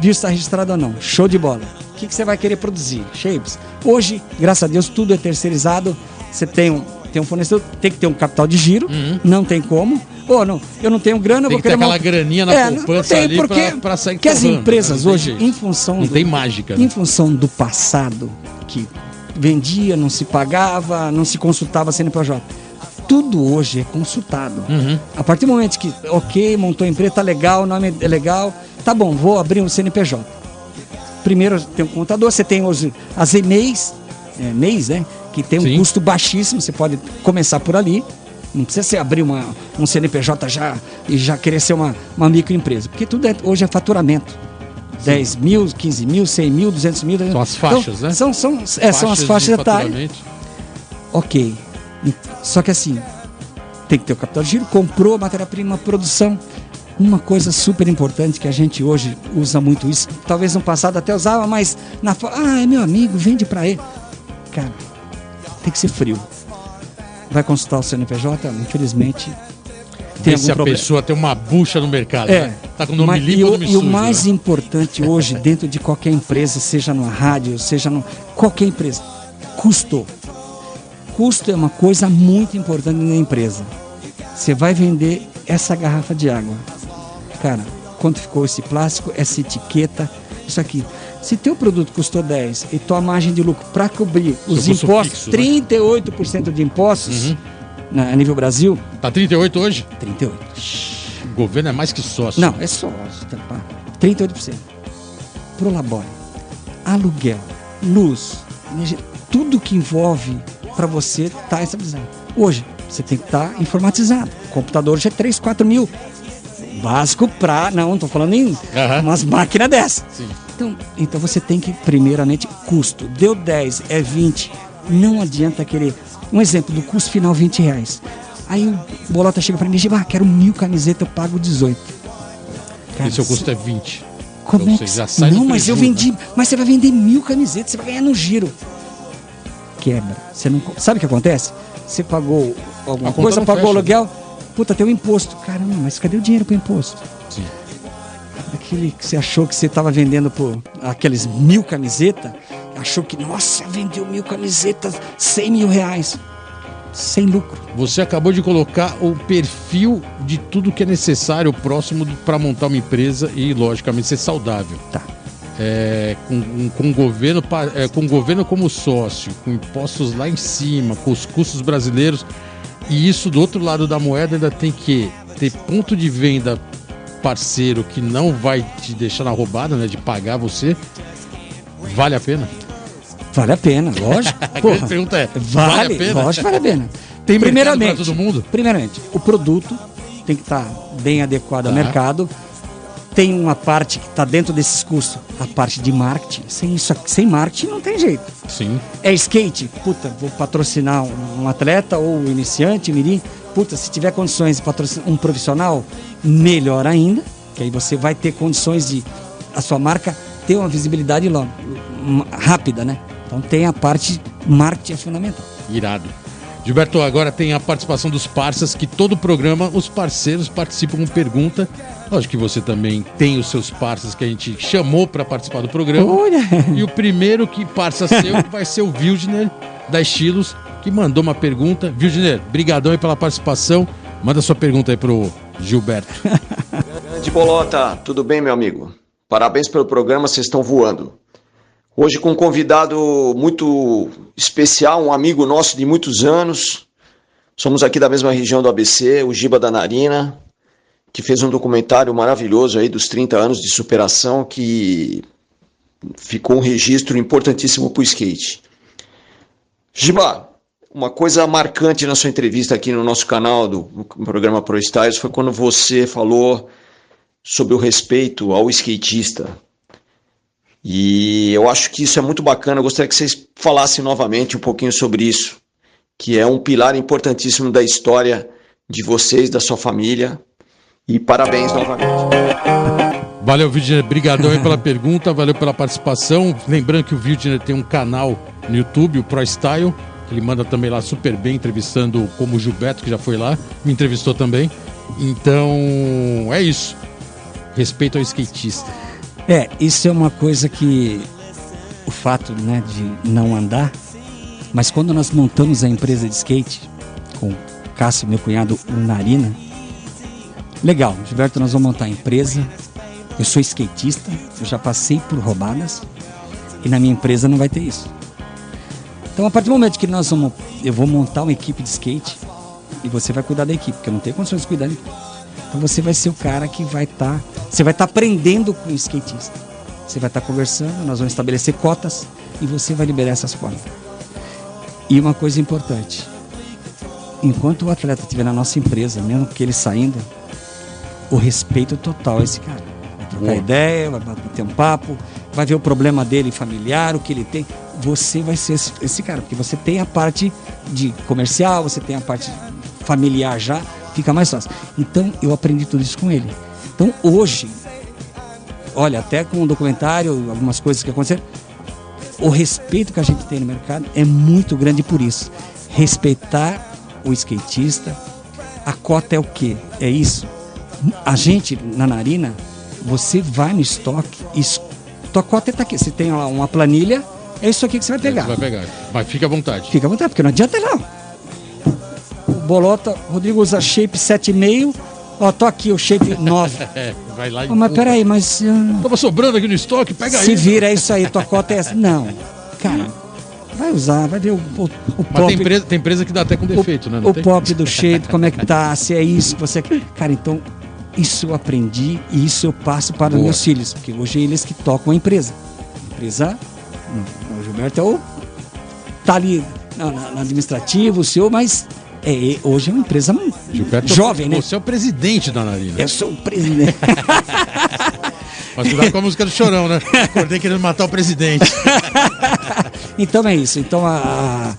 [SPEAKER 3] se está registrado ou não. Show de bola. o que, que você vai querer produzir? Shapes. Hoje, graças a Deus, tudo é terceirizado. Você tem um, tem um fornecedor, tem que ter um capital de giro, uhum. não tem como. Ou não, eu não tenho grana,
[SPEAKER 1] tem
[SPEAKER 3] vou
[SPEAKER 1] querer ter aquela graninha na é, poupança ali
[SPEAKER 3] porque, pra, pra sair Porque as empresas hoje, jeito. em função
[SPEAKER 1] não
[SPEAKER 3] do,
[SPEAKER 1] tem mágica, né?
[SPEAKER 3] em função do passado que vendia, não se pagava, não se consultava CNPJ. Tudo hoje é consultado. Uhum. A partir do momento que, ok, montou a empresa, tá legal, o nome é legal, tá bom, vou abrir um CNPJ. Primeiro tem um contador, você tem os, as e-mails, é, MEIs, né? Que tem um Sim. custo baixíssimo, você pode começar por ali. Não precisa você abrir uma, um CNPJ já e já querer ser uma, uma microempresa. Porque tudo é, hoje é faturamento. 10 mil, 15 mil, 100 mil, 200 mil.
[SPEAKER 1] São as faixas,
[SPEAKER 3] então,
[SPEAKER 1] né?
[SPEAKER 3] São, são, é, faixas são as faixas etárias. Ok. Só que assim, tem que ter o capital de giro, comprou a matéria-prima, produção. Uma coisa super importante que a gente hoje usa muito isso, talvez no passado até usava, mas na ah, é meu amigo, vende para ele. Cara, tem que ser frio. Vai consultar o CNPJ, infelizmente
[SPEAKER 1] tem se a problema. pessoa tem uma bucha no mercado. É. Né? Tá com nome Mas, limpo
[SPEAKER 3] e,
[SPEAKER 1] o,
[SPEAKER 3] e o mais né? importante hoje, dentro de qualquer empresa, seja numa rádio, seja no qualquer empresa, custo. Custo é uma coisa muito importante na empresa. Você vai vender essa garrafa de água. Cara, quanto ficou esse plástico, essa etiqueta, isso aqui. Se teu produto custou 10 e tua margem de lucro para cobrir os impostos, fixo, 38% né? de impostos, uhum na, a nível Brasil.
[SPEAKER 1] Tá 38 hoje?
[SPEAKER 3] 38.
[SPEAKER 1] O governo é mais que sócio.
[SPEAKER 3] Não, é sócio. 38%. Tá, Prolabore. Aluguel, luz, energia, tudo que envolve para você estar tá estabilizado. Hoje, você tem que estar tá informatizado. O computador já é 3, 4 mil. Básico para. Não, não tô falando em uhum. umas máquinas dessas. Sim. Então, então você tem que, primeiramente, custo. Deu 10, é 20. Não adianta querer um exemplo, do custo final 20 reais. Aí o Bolota chega para mim e diz, ah, quero mil camisetas, eu pago 18.
[SPEAKER 1] Cara, e seu custo é 20.
[SPEAKER 3] Como então, é que... Não, mas eu vendi. Né? Mas você vai vender mil camisetas, você vai ganhar no giro. Quebra. Você não... Sabe o que acontece? Você pagou alguma coisa, pagou fecha, aluguel. Puta, tem o um imposto. Caramba, mas cadê o dinheiro pro imposto? Sim. Aquele que você achou que você estava vendendo por aqueles mil camisetas, achou que, nossa, vendeu mil camisetas, 100 mil reais. Sem lucro.
[SPEAKER 1] Você acabou de colocar o perfil de tudo que é necessário próximo para montar uma empresa e, logicamente, ser saudável.
[SPEAKER 3] Tá.
[SPEAKER 1] É, com, com, o governo, é, com governo como sócio, com impostos lá em cima, com os custos brasileiros. E isso do outro lado da moeda ainda tem que ter ponto de venda parceiro que não vai te deixar na roubada, né? De pagar você. Vale a pena?
[SPEAKER 3] Vale a pena, lógico. [laughs]
[SPEAKER 1] a pergunta é: vale, vale a pena?
[SPEAKER 3] Lógico, vale a pena. [laughs]
[SPEAKER 1] Tem primeiramente, para todo mundo?
[SPEAKER 3] Primeiramente, o produto tem que estar tá bem adequado ao tá. mercado. Tem uma parte que está dentro desses custos, a parte de marketing. Sem isso, sem marketing não tem jeito.
[SPEAKER 1] Sim.
[SPEAKER 3] É skate, puta, vou patrocinar um atleta ou um iniciante, mirim. Puta, se tiver condições de patrocinar um profissional, melhor ainda, que aí você vai ter condições de a sua marca ter uma visibilidade logo, rápida, né? Então tem a parte marketing é fundamental.
[SPEAKER 1] Irado. Gilberto, agora tem a participação dos parceiros, que todo programa os parceiros participam com pergunta. Lógico que você também tem os seus parceiros que a gente chamou para participar do programa. Olha. E o primeiro que parça seu [laughs] vai ser o Wildner, da Estilos, que mandou uma pergunta. Wildner, brigadão aí pela participação. Manda sua pergunta aí pro Gilberto. [laughs]
[SPEAKER 4] Grande Bolota, tudo bem, meu amigo? Parabéns pelo programa, vocês estão voando. Hoje com um convidado muito especial, um amigo nosso de muitos anos. Somos aqui da mesma região do ABC, o Giba da Narina, que fez um documentário maravilhoso aí dos 30 anos de superação que ficou um registro importantíssimo para o skate. Giba, uma coisa marcante na sua entrevista aqui no nosso canal do programa Pro Styles foi quando você falou sobre o respeito ao skatista. E eu acho que isso é muito bacana. Eu gostaria que vocês falassem novamente um pouquinho sobre isso, que é um pilar importantíssimo da história de vocês, da sua família. E parabéns novamente.
[SPEAKER 1] Valeu, Virginia. Obrigadão aí pela pergunta, valeu pela participação. Lembrando que o Virginia tem um canal no YouTube, o Pro Style, que ele manda também lá super bem, entrevistando como o Gilberto, que já foi lá, me entrevistou também. Então, é isso. Respeito ao skatista.
[SPEAKER 3] É, isso é uma coisa que o fato né, de não andar, mas quando nós montamos a empresa de skate com o Cássio, meu cunhado, o Narina, legal, Gilberto, nós vamos montar a empresa. Eu sou skatista, eu já passei por roubadas e na minha empresa não vai ter isso. Então, a partir do momento que nós vamos, eu vou montar uma equipe de skate e você vai cuidar da equipe, porque eu não tenho condições de cuidar da equipe. Então, você vai ser o cara que vai estar, tá, você vai estar tá aprendendo com o skatista. Você vai estar tá conversando, nós vamos estabelecer cotas e você vai liberar essas cotas. E uma coisa importante, enquanto o atleta estiver na nossa empresa, mesmo que ele saindo, o respeito total a esse cara. Vai trocar Boa. ideia, vai ter um papo, vai ver o problema dele familiar, o que ele tem. Você vai ser esse, esse cara, porque você tem a parte de comercial, você tem a parte familiar já, fica mais fácil. Então eu aprendi tudo isso com ele. Então hoje, olha, até com o documentário, algumas coisas que aconteceram, o respeito que a gente tem no mercado é muito grande por isso. Respeitar o skatista. A cota é o quê? É isso. A gente, na narina, você vai no estoque, tua cota está aqui. Você tem lá uma planilha, é isso aqui que você vai pegar. É,
[SPEAKER 1] você vai pegar. Mas fica à vontade.
[SPEAKER 3] Fica à vontade, porque não adianta não. Bolota, Rodrigo usa shape 7,5. Ó, tô aqui o shape [laughs] 9. é, vai lá e. Oh, mas peraí, mas.
[SPEAKER 1] Uh... Tava sobrando aqui no estoque, pega
[SPEAKER 3] aí. Se vira, é isso aí, tua cota é essa. Não. Cara, vai usar, vai ver o, o, o
[SPEAKER 1] Mas pop. Tem empresa, tem empresa que dá até com defeito,
[SPEAKER 3] o,
[SPEAKER 1] né?
[SPEAKER 3] Não o tem? pop do shape, como é que tá, se é isso, você. Cara, então isso eu aprendi e isso eu passo para Boa. os meus filhos, porque hoje é eles que tocam a empresa. A empresa, o Gilberto é o. tá ali no administrativo, o senhor, mas é, hoje é uma empresa Gilberto, jovem, né?
[SPEAKER 1] Você é o presidente da Narina.
[SPEAKER 3] Eu sou o presidente. [laughs]
[SPEAKER 1] Mas cuidado com a música do Chorão, né? [laughs] Acordei querendo matar o presidente. [laughs]
[SPEAKER 3] então é isso. Então a,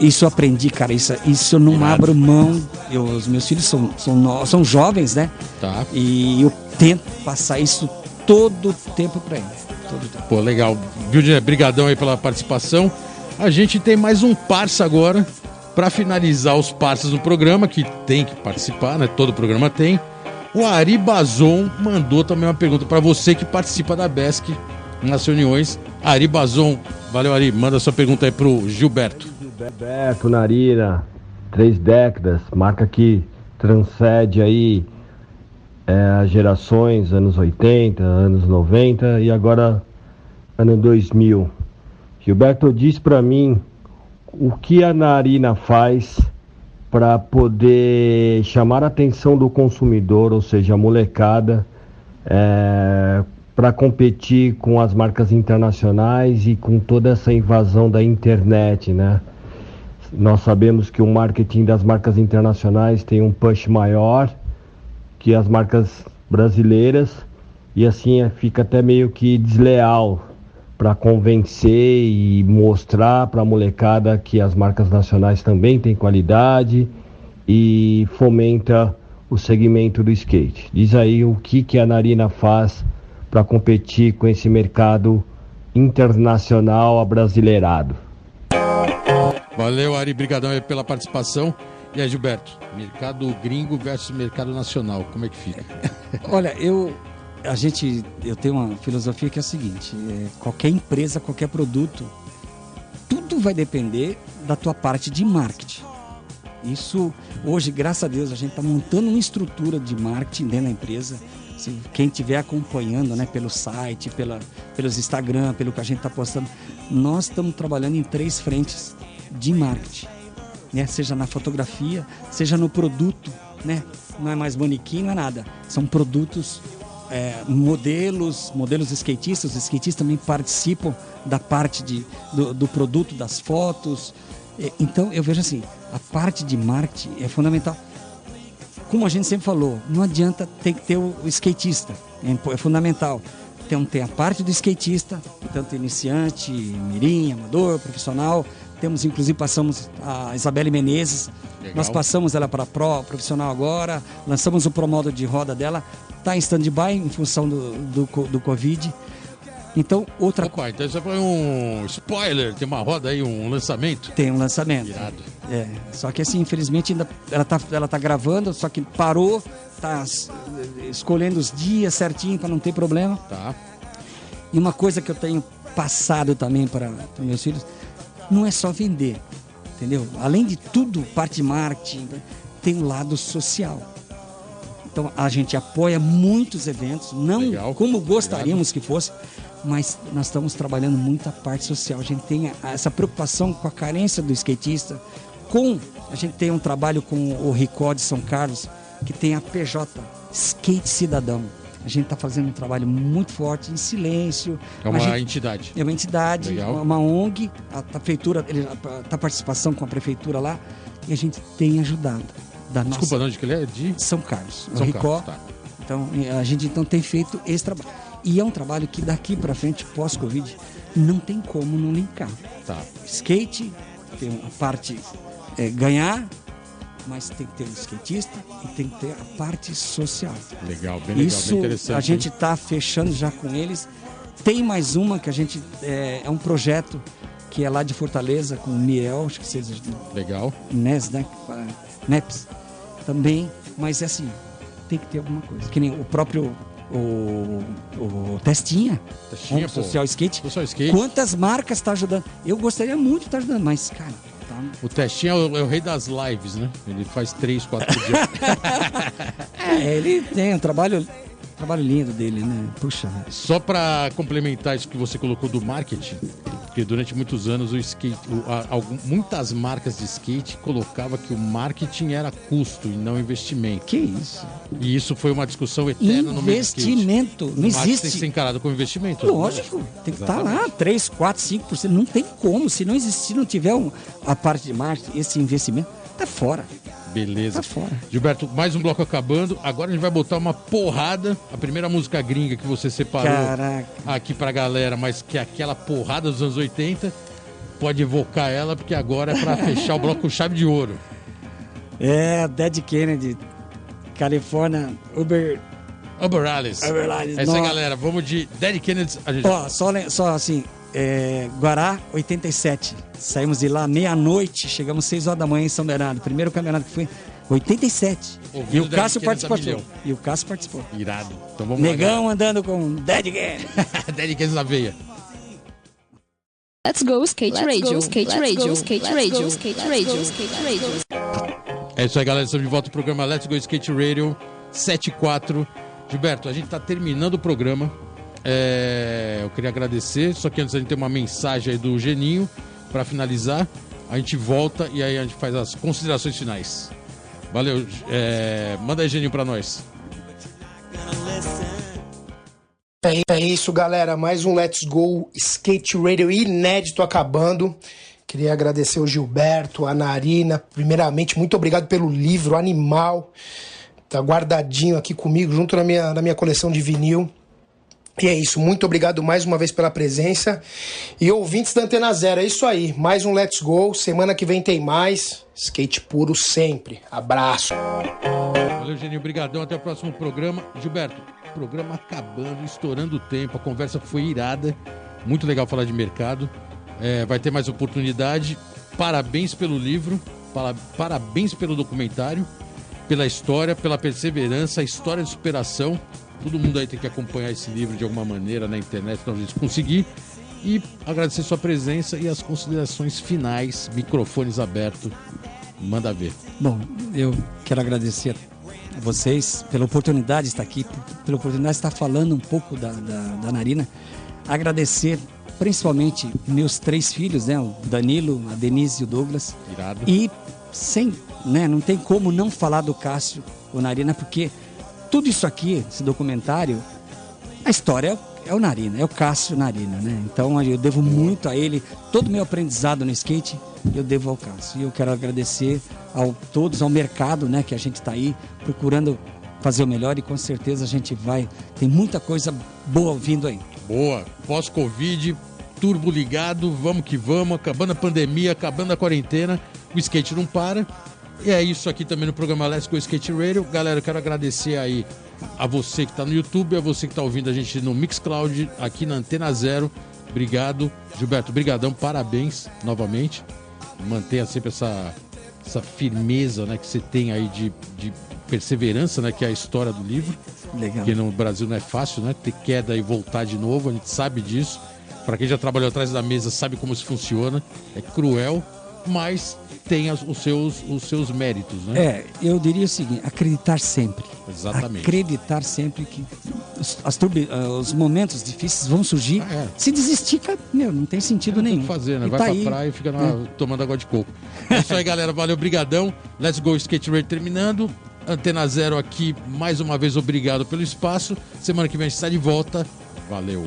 [SPEAKER 3] isso eu aprendi, cara. Isso, isso eu não Irado. abro mão. Eu, os meus filhos são, são, são jovens, né?
[SPEAKER 1] Tá.
[SPEAKER 3] E eu tento passar isso todo o tempo para eles. Todo tempo.
[SPEAKER 1] Pô, legal. Viu, Brigadão aí pela participação. A gente tem mais um parça agora para finalizar os parças do programa, que tem que participar, né? Todo programa tem. O Ari Bazon mandou também uma pergunta para você que participa da BESC nas reuniões. Ari Bazon, valeu Ari, manda sua pergunta aí pro Gilberto.
[SPEAKER 5] Bebeto, Narina, três décadas, marca que transcende aí é, gerações, anos 80, anos 90 e agora ano 2000. Gilberto diz para mim o que a Narina faz para poder chamar a atenção do consumidor, ou seja, a molecada, é, para competir com as marcas internacionais e com toda essa invasão da internet, né? Nós sabemos que o marketing das marcas internacionais tem um push maior que as marcas brasileiras e assim é, fica até meio que desleal para convencer e mostrar para a molecada que as marcas nacionais também têm qualidade e fomenta o segmento do skate. Diz aí o que, que a Narina faz para competir com esse mercado internacional abrasileirado.
[SPEAKER 1] Valeu, Ari, brigadão aí pela participação. E aí, Gilberto, mercado gringo versus mercado nacional, como é que fica?
[SPEAKER 3] Olha, eu a gente eu tenho uma filosofia que é a seguinte, é, qualquer empresa, qualquer produto, tudo vai depender da tua parte de marketing. Isso hoje, graças a Deus, a gente está montando uma estrutura de marketing dentro da empresa. Se quem estiver acompanhando, né, pelo site, pela, pelos Instagram, pelo que a gente está postando, nós estamos trabalhando em três frentes de marketing, né? Seja na fotografia, seja no produto, né? Não é mais manequim, não é nada. São produtos, é, modelos, modelos skatistas. Os skatistas também participam da parte de, do, do produto, das fotos. Então eu vejo assim, a parte de marketing é fundamental. Como a gente sempre falou, não adianta ter que ter o, o skatista, é, é fundamental. Então tem a parte do skatista, tanto iniciante, mirim, amador, profissional, temos, inclusive, passamos a Isabelle Menezes. Legal. Nós passamos ela para Pro profissional agora. Lançamos o Pro Modo de roda dela. Está em stand-by em função do, do, do Covid. Então, outra
[SPEAKER 1] Opa, então isso foi um spoiler, tem uma roda aí, um lançamento?
[SPEAKER 3] Tem um lançamento. Irado. É, só que assim, infelizmente, ainda ela tá, ela tá gravando, só que parou, tá escolhendo os dias certinho para não ter problema.
[SPEAKER 1] Tá.
[SPEAKER 3] E uma coisa que eu tenho passado também para meus filhos, não é só vender, entendeu? Além de tudo, parte de marketing, tem o um lado social. Então a gente apoia muitos eventos, não Legal. como gostaríamos Obrigado. que fosse, mas nós estamos trabalhando muito a parte social. A gente tem essa preocupação com a carência do skatista, com a gente tem um trabalho com o Ricó de São Carlos, que tem a PJ Skate Cidadão. A gente está fazendo um trabalho muito forte em silêncio.
[SPEAKER 1] É uma
[SPEAKER 3] gente,
[SPEAKER 1] entidade.
[SPEAKER 3] É uma entidade, Legal. uma ONG, a, a prefeitura, está participação com a prefeitura lá, e a gente tem ajudado.
[SPEAKER 1] Da Desculpa, nossa... onde que ele é? De
[SPEAKER 3] São Carlos.
[SPEAKER 1] São Ricó. Carlos, tá.
[SPEAKER 3] Então, a gente então tem feito esse trabalho. E é um trabalho que daqui para frente, pós-Covid, não tem como não linkar.
[SPEAKER 1] Tá.
[SPEAKER 3] Skate, tem a parte é, ganhar, mas tem que ter o skatista e tem que ter a parte social.
[SPEAKER 1] Legal, bem legal,
[SPEAKER 3] Isso
[SPEAKER 1] bem interessante.
[SPEAKER 3] A gente está fechando já com eles. Tem mais uma que a gente. É, é, um projeto que é lá de Fortaleza, com o Miel, acho que vocês.
[SPEAKER 1] Legal.
[SPEAKER 3] NES, né? NEPS. Também, mas é assim, tem que ter alguma coisa. Que nem o próprio o, o Testinha,
[SPEAKER 1] Testinha
[SPEAKER 3] o Social Skate.
[SPEAKER 1] Social Skate.
[SPEAKER 3] Quantas marcas está ajudando? Eu gostaria muito de estar tá ajudando, mas, cara.
[SPEAKER 1] O Testinha é o, é o, rei das lives, né? Ele faz três, quatro por dia. [laughs]
[SPEAKER 3] é, ele tem um trabalho Trabalho lindo dele, né? Puxa.
[SPEAKER 1] Só para complementar isso que você colocou do marketing, porque durante muitos anos o skate, o, a, muitas marcas de skate colocava que o marketing era custo e não investimento.
[SPEAKER 3] Que isso?
[SPEAKER 1] E isso foi uma discussão eterna
[SPEAKER 3] no meio Investimento, não existe.
[SPEAKER 1] tem que ser encarado como investimento.
[SPEAKER 3] Lógico, tem que estar tá lá 3, 4, 5%, não tem como, se não existir, não tiver um, a parte de marketing, esse investimento, tá fora.
[SPEAKER 1] Beleza.
[SPEAKER 3] Tá.
[SPEAKER 1] Gilberto, mais um bloco acabando. Agora a gente vai botar uma porrada. A primeira música gringa que você separou
[SPEAKER 3] Caraca.
[SPEAKER 1] aqui pra galera, mas que é aquela porrada dos anos 80. Pode evocar ela, porque agora é pra [laughs] fechar o bloco com chave de ouro.
[SPEAKER 3] É, Dead Kennedy, Califórnia, Uber.
[SPEAKER 1] Uber Alice.
[SPEAKER 3] Uber Alice.
[SPEAKER 1] É isso aí, galera. Vamos de Dead Kennedy.
[SPEAKER 3] Gente... Ó, só, só assim, é, Guará, 87. Saímos de lá meia-noite, chegamos 6 horas da manhã em São Bernardo. Primeiro campeonato que foi 87. Ouvindo e o Cássio participou. E o Cássio participou.
[SPEAKER 1] Irado. Então vamos
[SPEAKER 3] Negão lá, andando com Dead Game. [laughs]
[SPEAKER 1] Dead Game na veia.
[SPEAKER 6] Let's go skate Let's radio, go, skate radio, skate radio, skate radio, skate radio.
[SPEAKER 1] É isso aí, galera. Estamos de volta ao programa Let's Go Skate Radio 74. Gilberto, a gente está terminando o programa. É, eu queria agradecer, só que antes a gente tem uma mensagem aí do Geninho para finalizar. A gente volta e aí a gente faz as considerações finais. Valeu, é, manda aí, Geninho, para nós.
[SPEAKER 2] É, é isso, galera. Mais um Let's Go Skate Radio inédito acabando. Queria agradecer o Gilberto, a Narina. Primeiramente, muito obrigado pelo livro Animal. Tá guardadinho aqui comigo, junto na minha, na minha coleção de vinil. E é isso, muito obrigado mais uma vez pela presença. E ouvintes da Antena Zero, é isso aí. Mais um Let's Go. Semana que vem tem mais. Skate puro sempre. Abraço.
[SPEAKER 1] Valeu, Geninho. Obrigadão. Até o próximo programa. Gilberto, programa acabando, estourando o tempo. A conversa foi irada. Muito legal falar de mercado. É, vai ter mais oportunidade. Parabéns pelo livro. Parabéns pelo documentário. Pela história, pela perseverança, a história de superação Todo mundo aí tem que acompanhar esse livro de alguma maneira na internet, então a gente [laughs] conseguir. E agradecer sua presença e as considerações finais, microfones abertos. Manda ver.
[SPEAKER 3] Bom, eu quero agradecer a vocês pela oportunidade de estar aqui, pela oportunidade de estar falando um pouco da, da, da Narina. Agradecer principalmente meus três filhos, né? O Danilo, a Denise e o Douglas.
[SPEAKER 1] Irado.
[SPEAKER 3] E sem, né? Não tem como não falar do Cássio, o Narina, porque tudo isso aqui, esse documentário, a história é o Narina, é o Cássio Narina, né? Então eu devo muito a ele, todo o meu aprendizado no skate, eu devo ao Cássio. E eu quero agradecer a todos, ao mercado, né, que a gente está aí procurando fazer o melhor e com certeza a gente vai. Tem muita coisa boa vindo aí.
[SPEAKER 1] Boa. Pós-Covid, turbo ligado, vamos que vamos, acabando a pandemia, acabando a quarentena, o skate não para. E é isso aqui também no programa Let's Go Skate Radio. Galera, eu quero agradecer aí a você que está no YouTube, a você que está ouvindo a gente no Mixcloud, aqui na Antena Zero. Obrigado. Gilberto, brigadão, parabéns novamente. Mantenha sempre essa, essa firmeza né, que você tem aí de, de perseverança, né? Que é a história do livro.
[SPEAKER 3] Legal.
[SPEAKER 1] Que no Brasil não é fácil, né? Ter queda e voltar de novo, a gente sabe disso. Para quem já trabalhou atrás da mesa, sabe como isso funciona. É cruel, mas tem as, os, seus, os seus méritos, né?
[SPEAKER 3] É, eu diria o seguinte: acreditar sempre.
[SPEAKER 1] Exatamente.
[SPEAKER 3] Acreditar sempre que os, as turbi, uh, os momentos difíceis vão surgir. Ah, é. Se desistir, meu, não tem sentido nenhum. Tem
[SPEAKER 1] que fazer, né? E Vai tá pra aí. praia e fica é. tomando água de coco. É isso aí, galera. Valeu, brigadão. Let's go Skate Raid terminando. Antena Zero aqui, mais uma vez, obrigado pelo espaço. Semana que vem a gente está de volta. Valeu.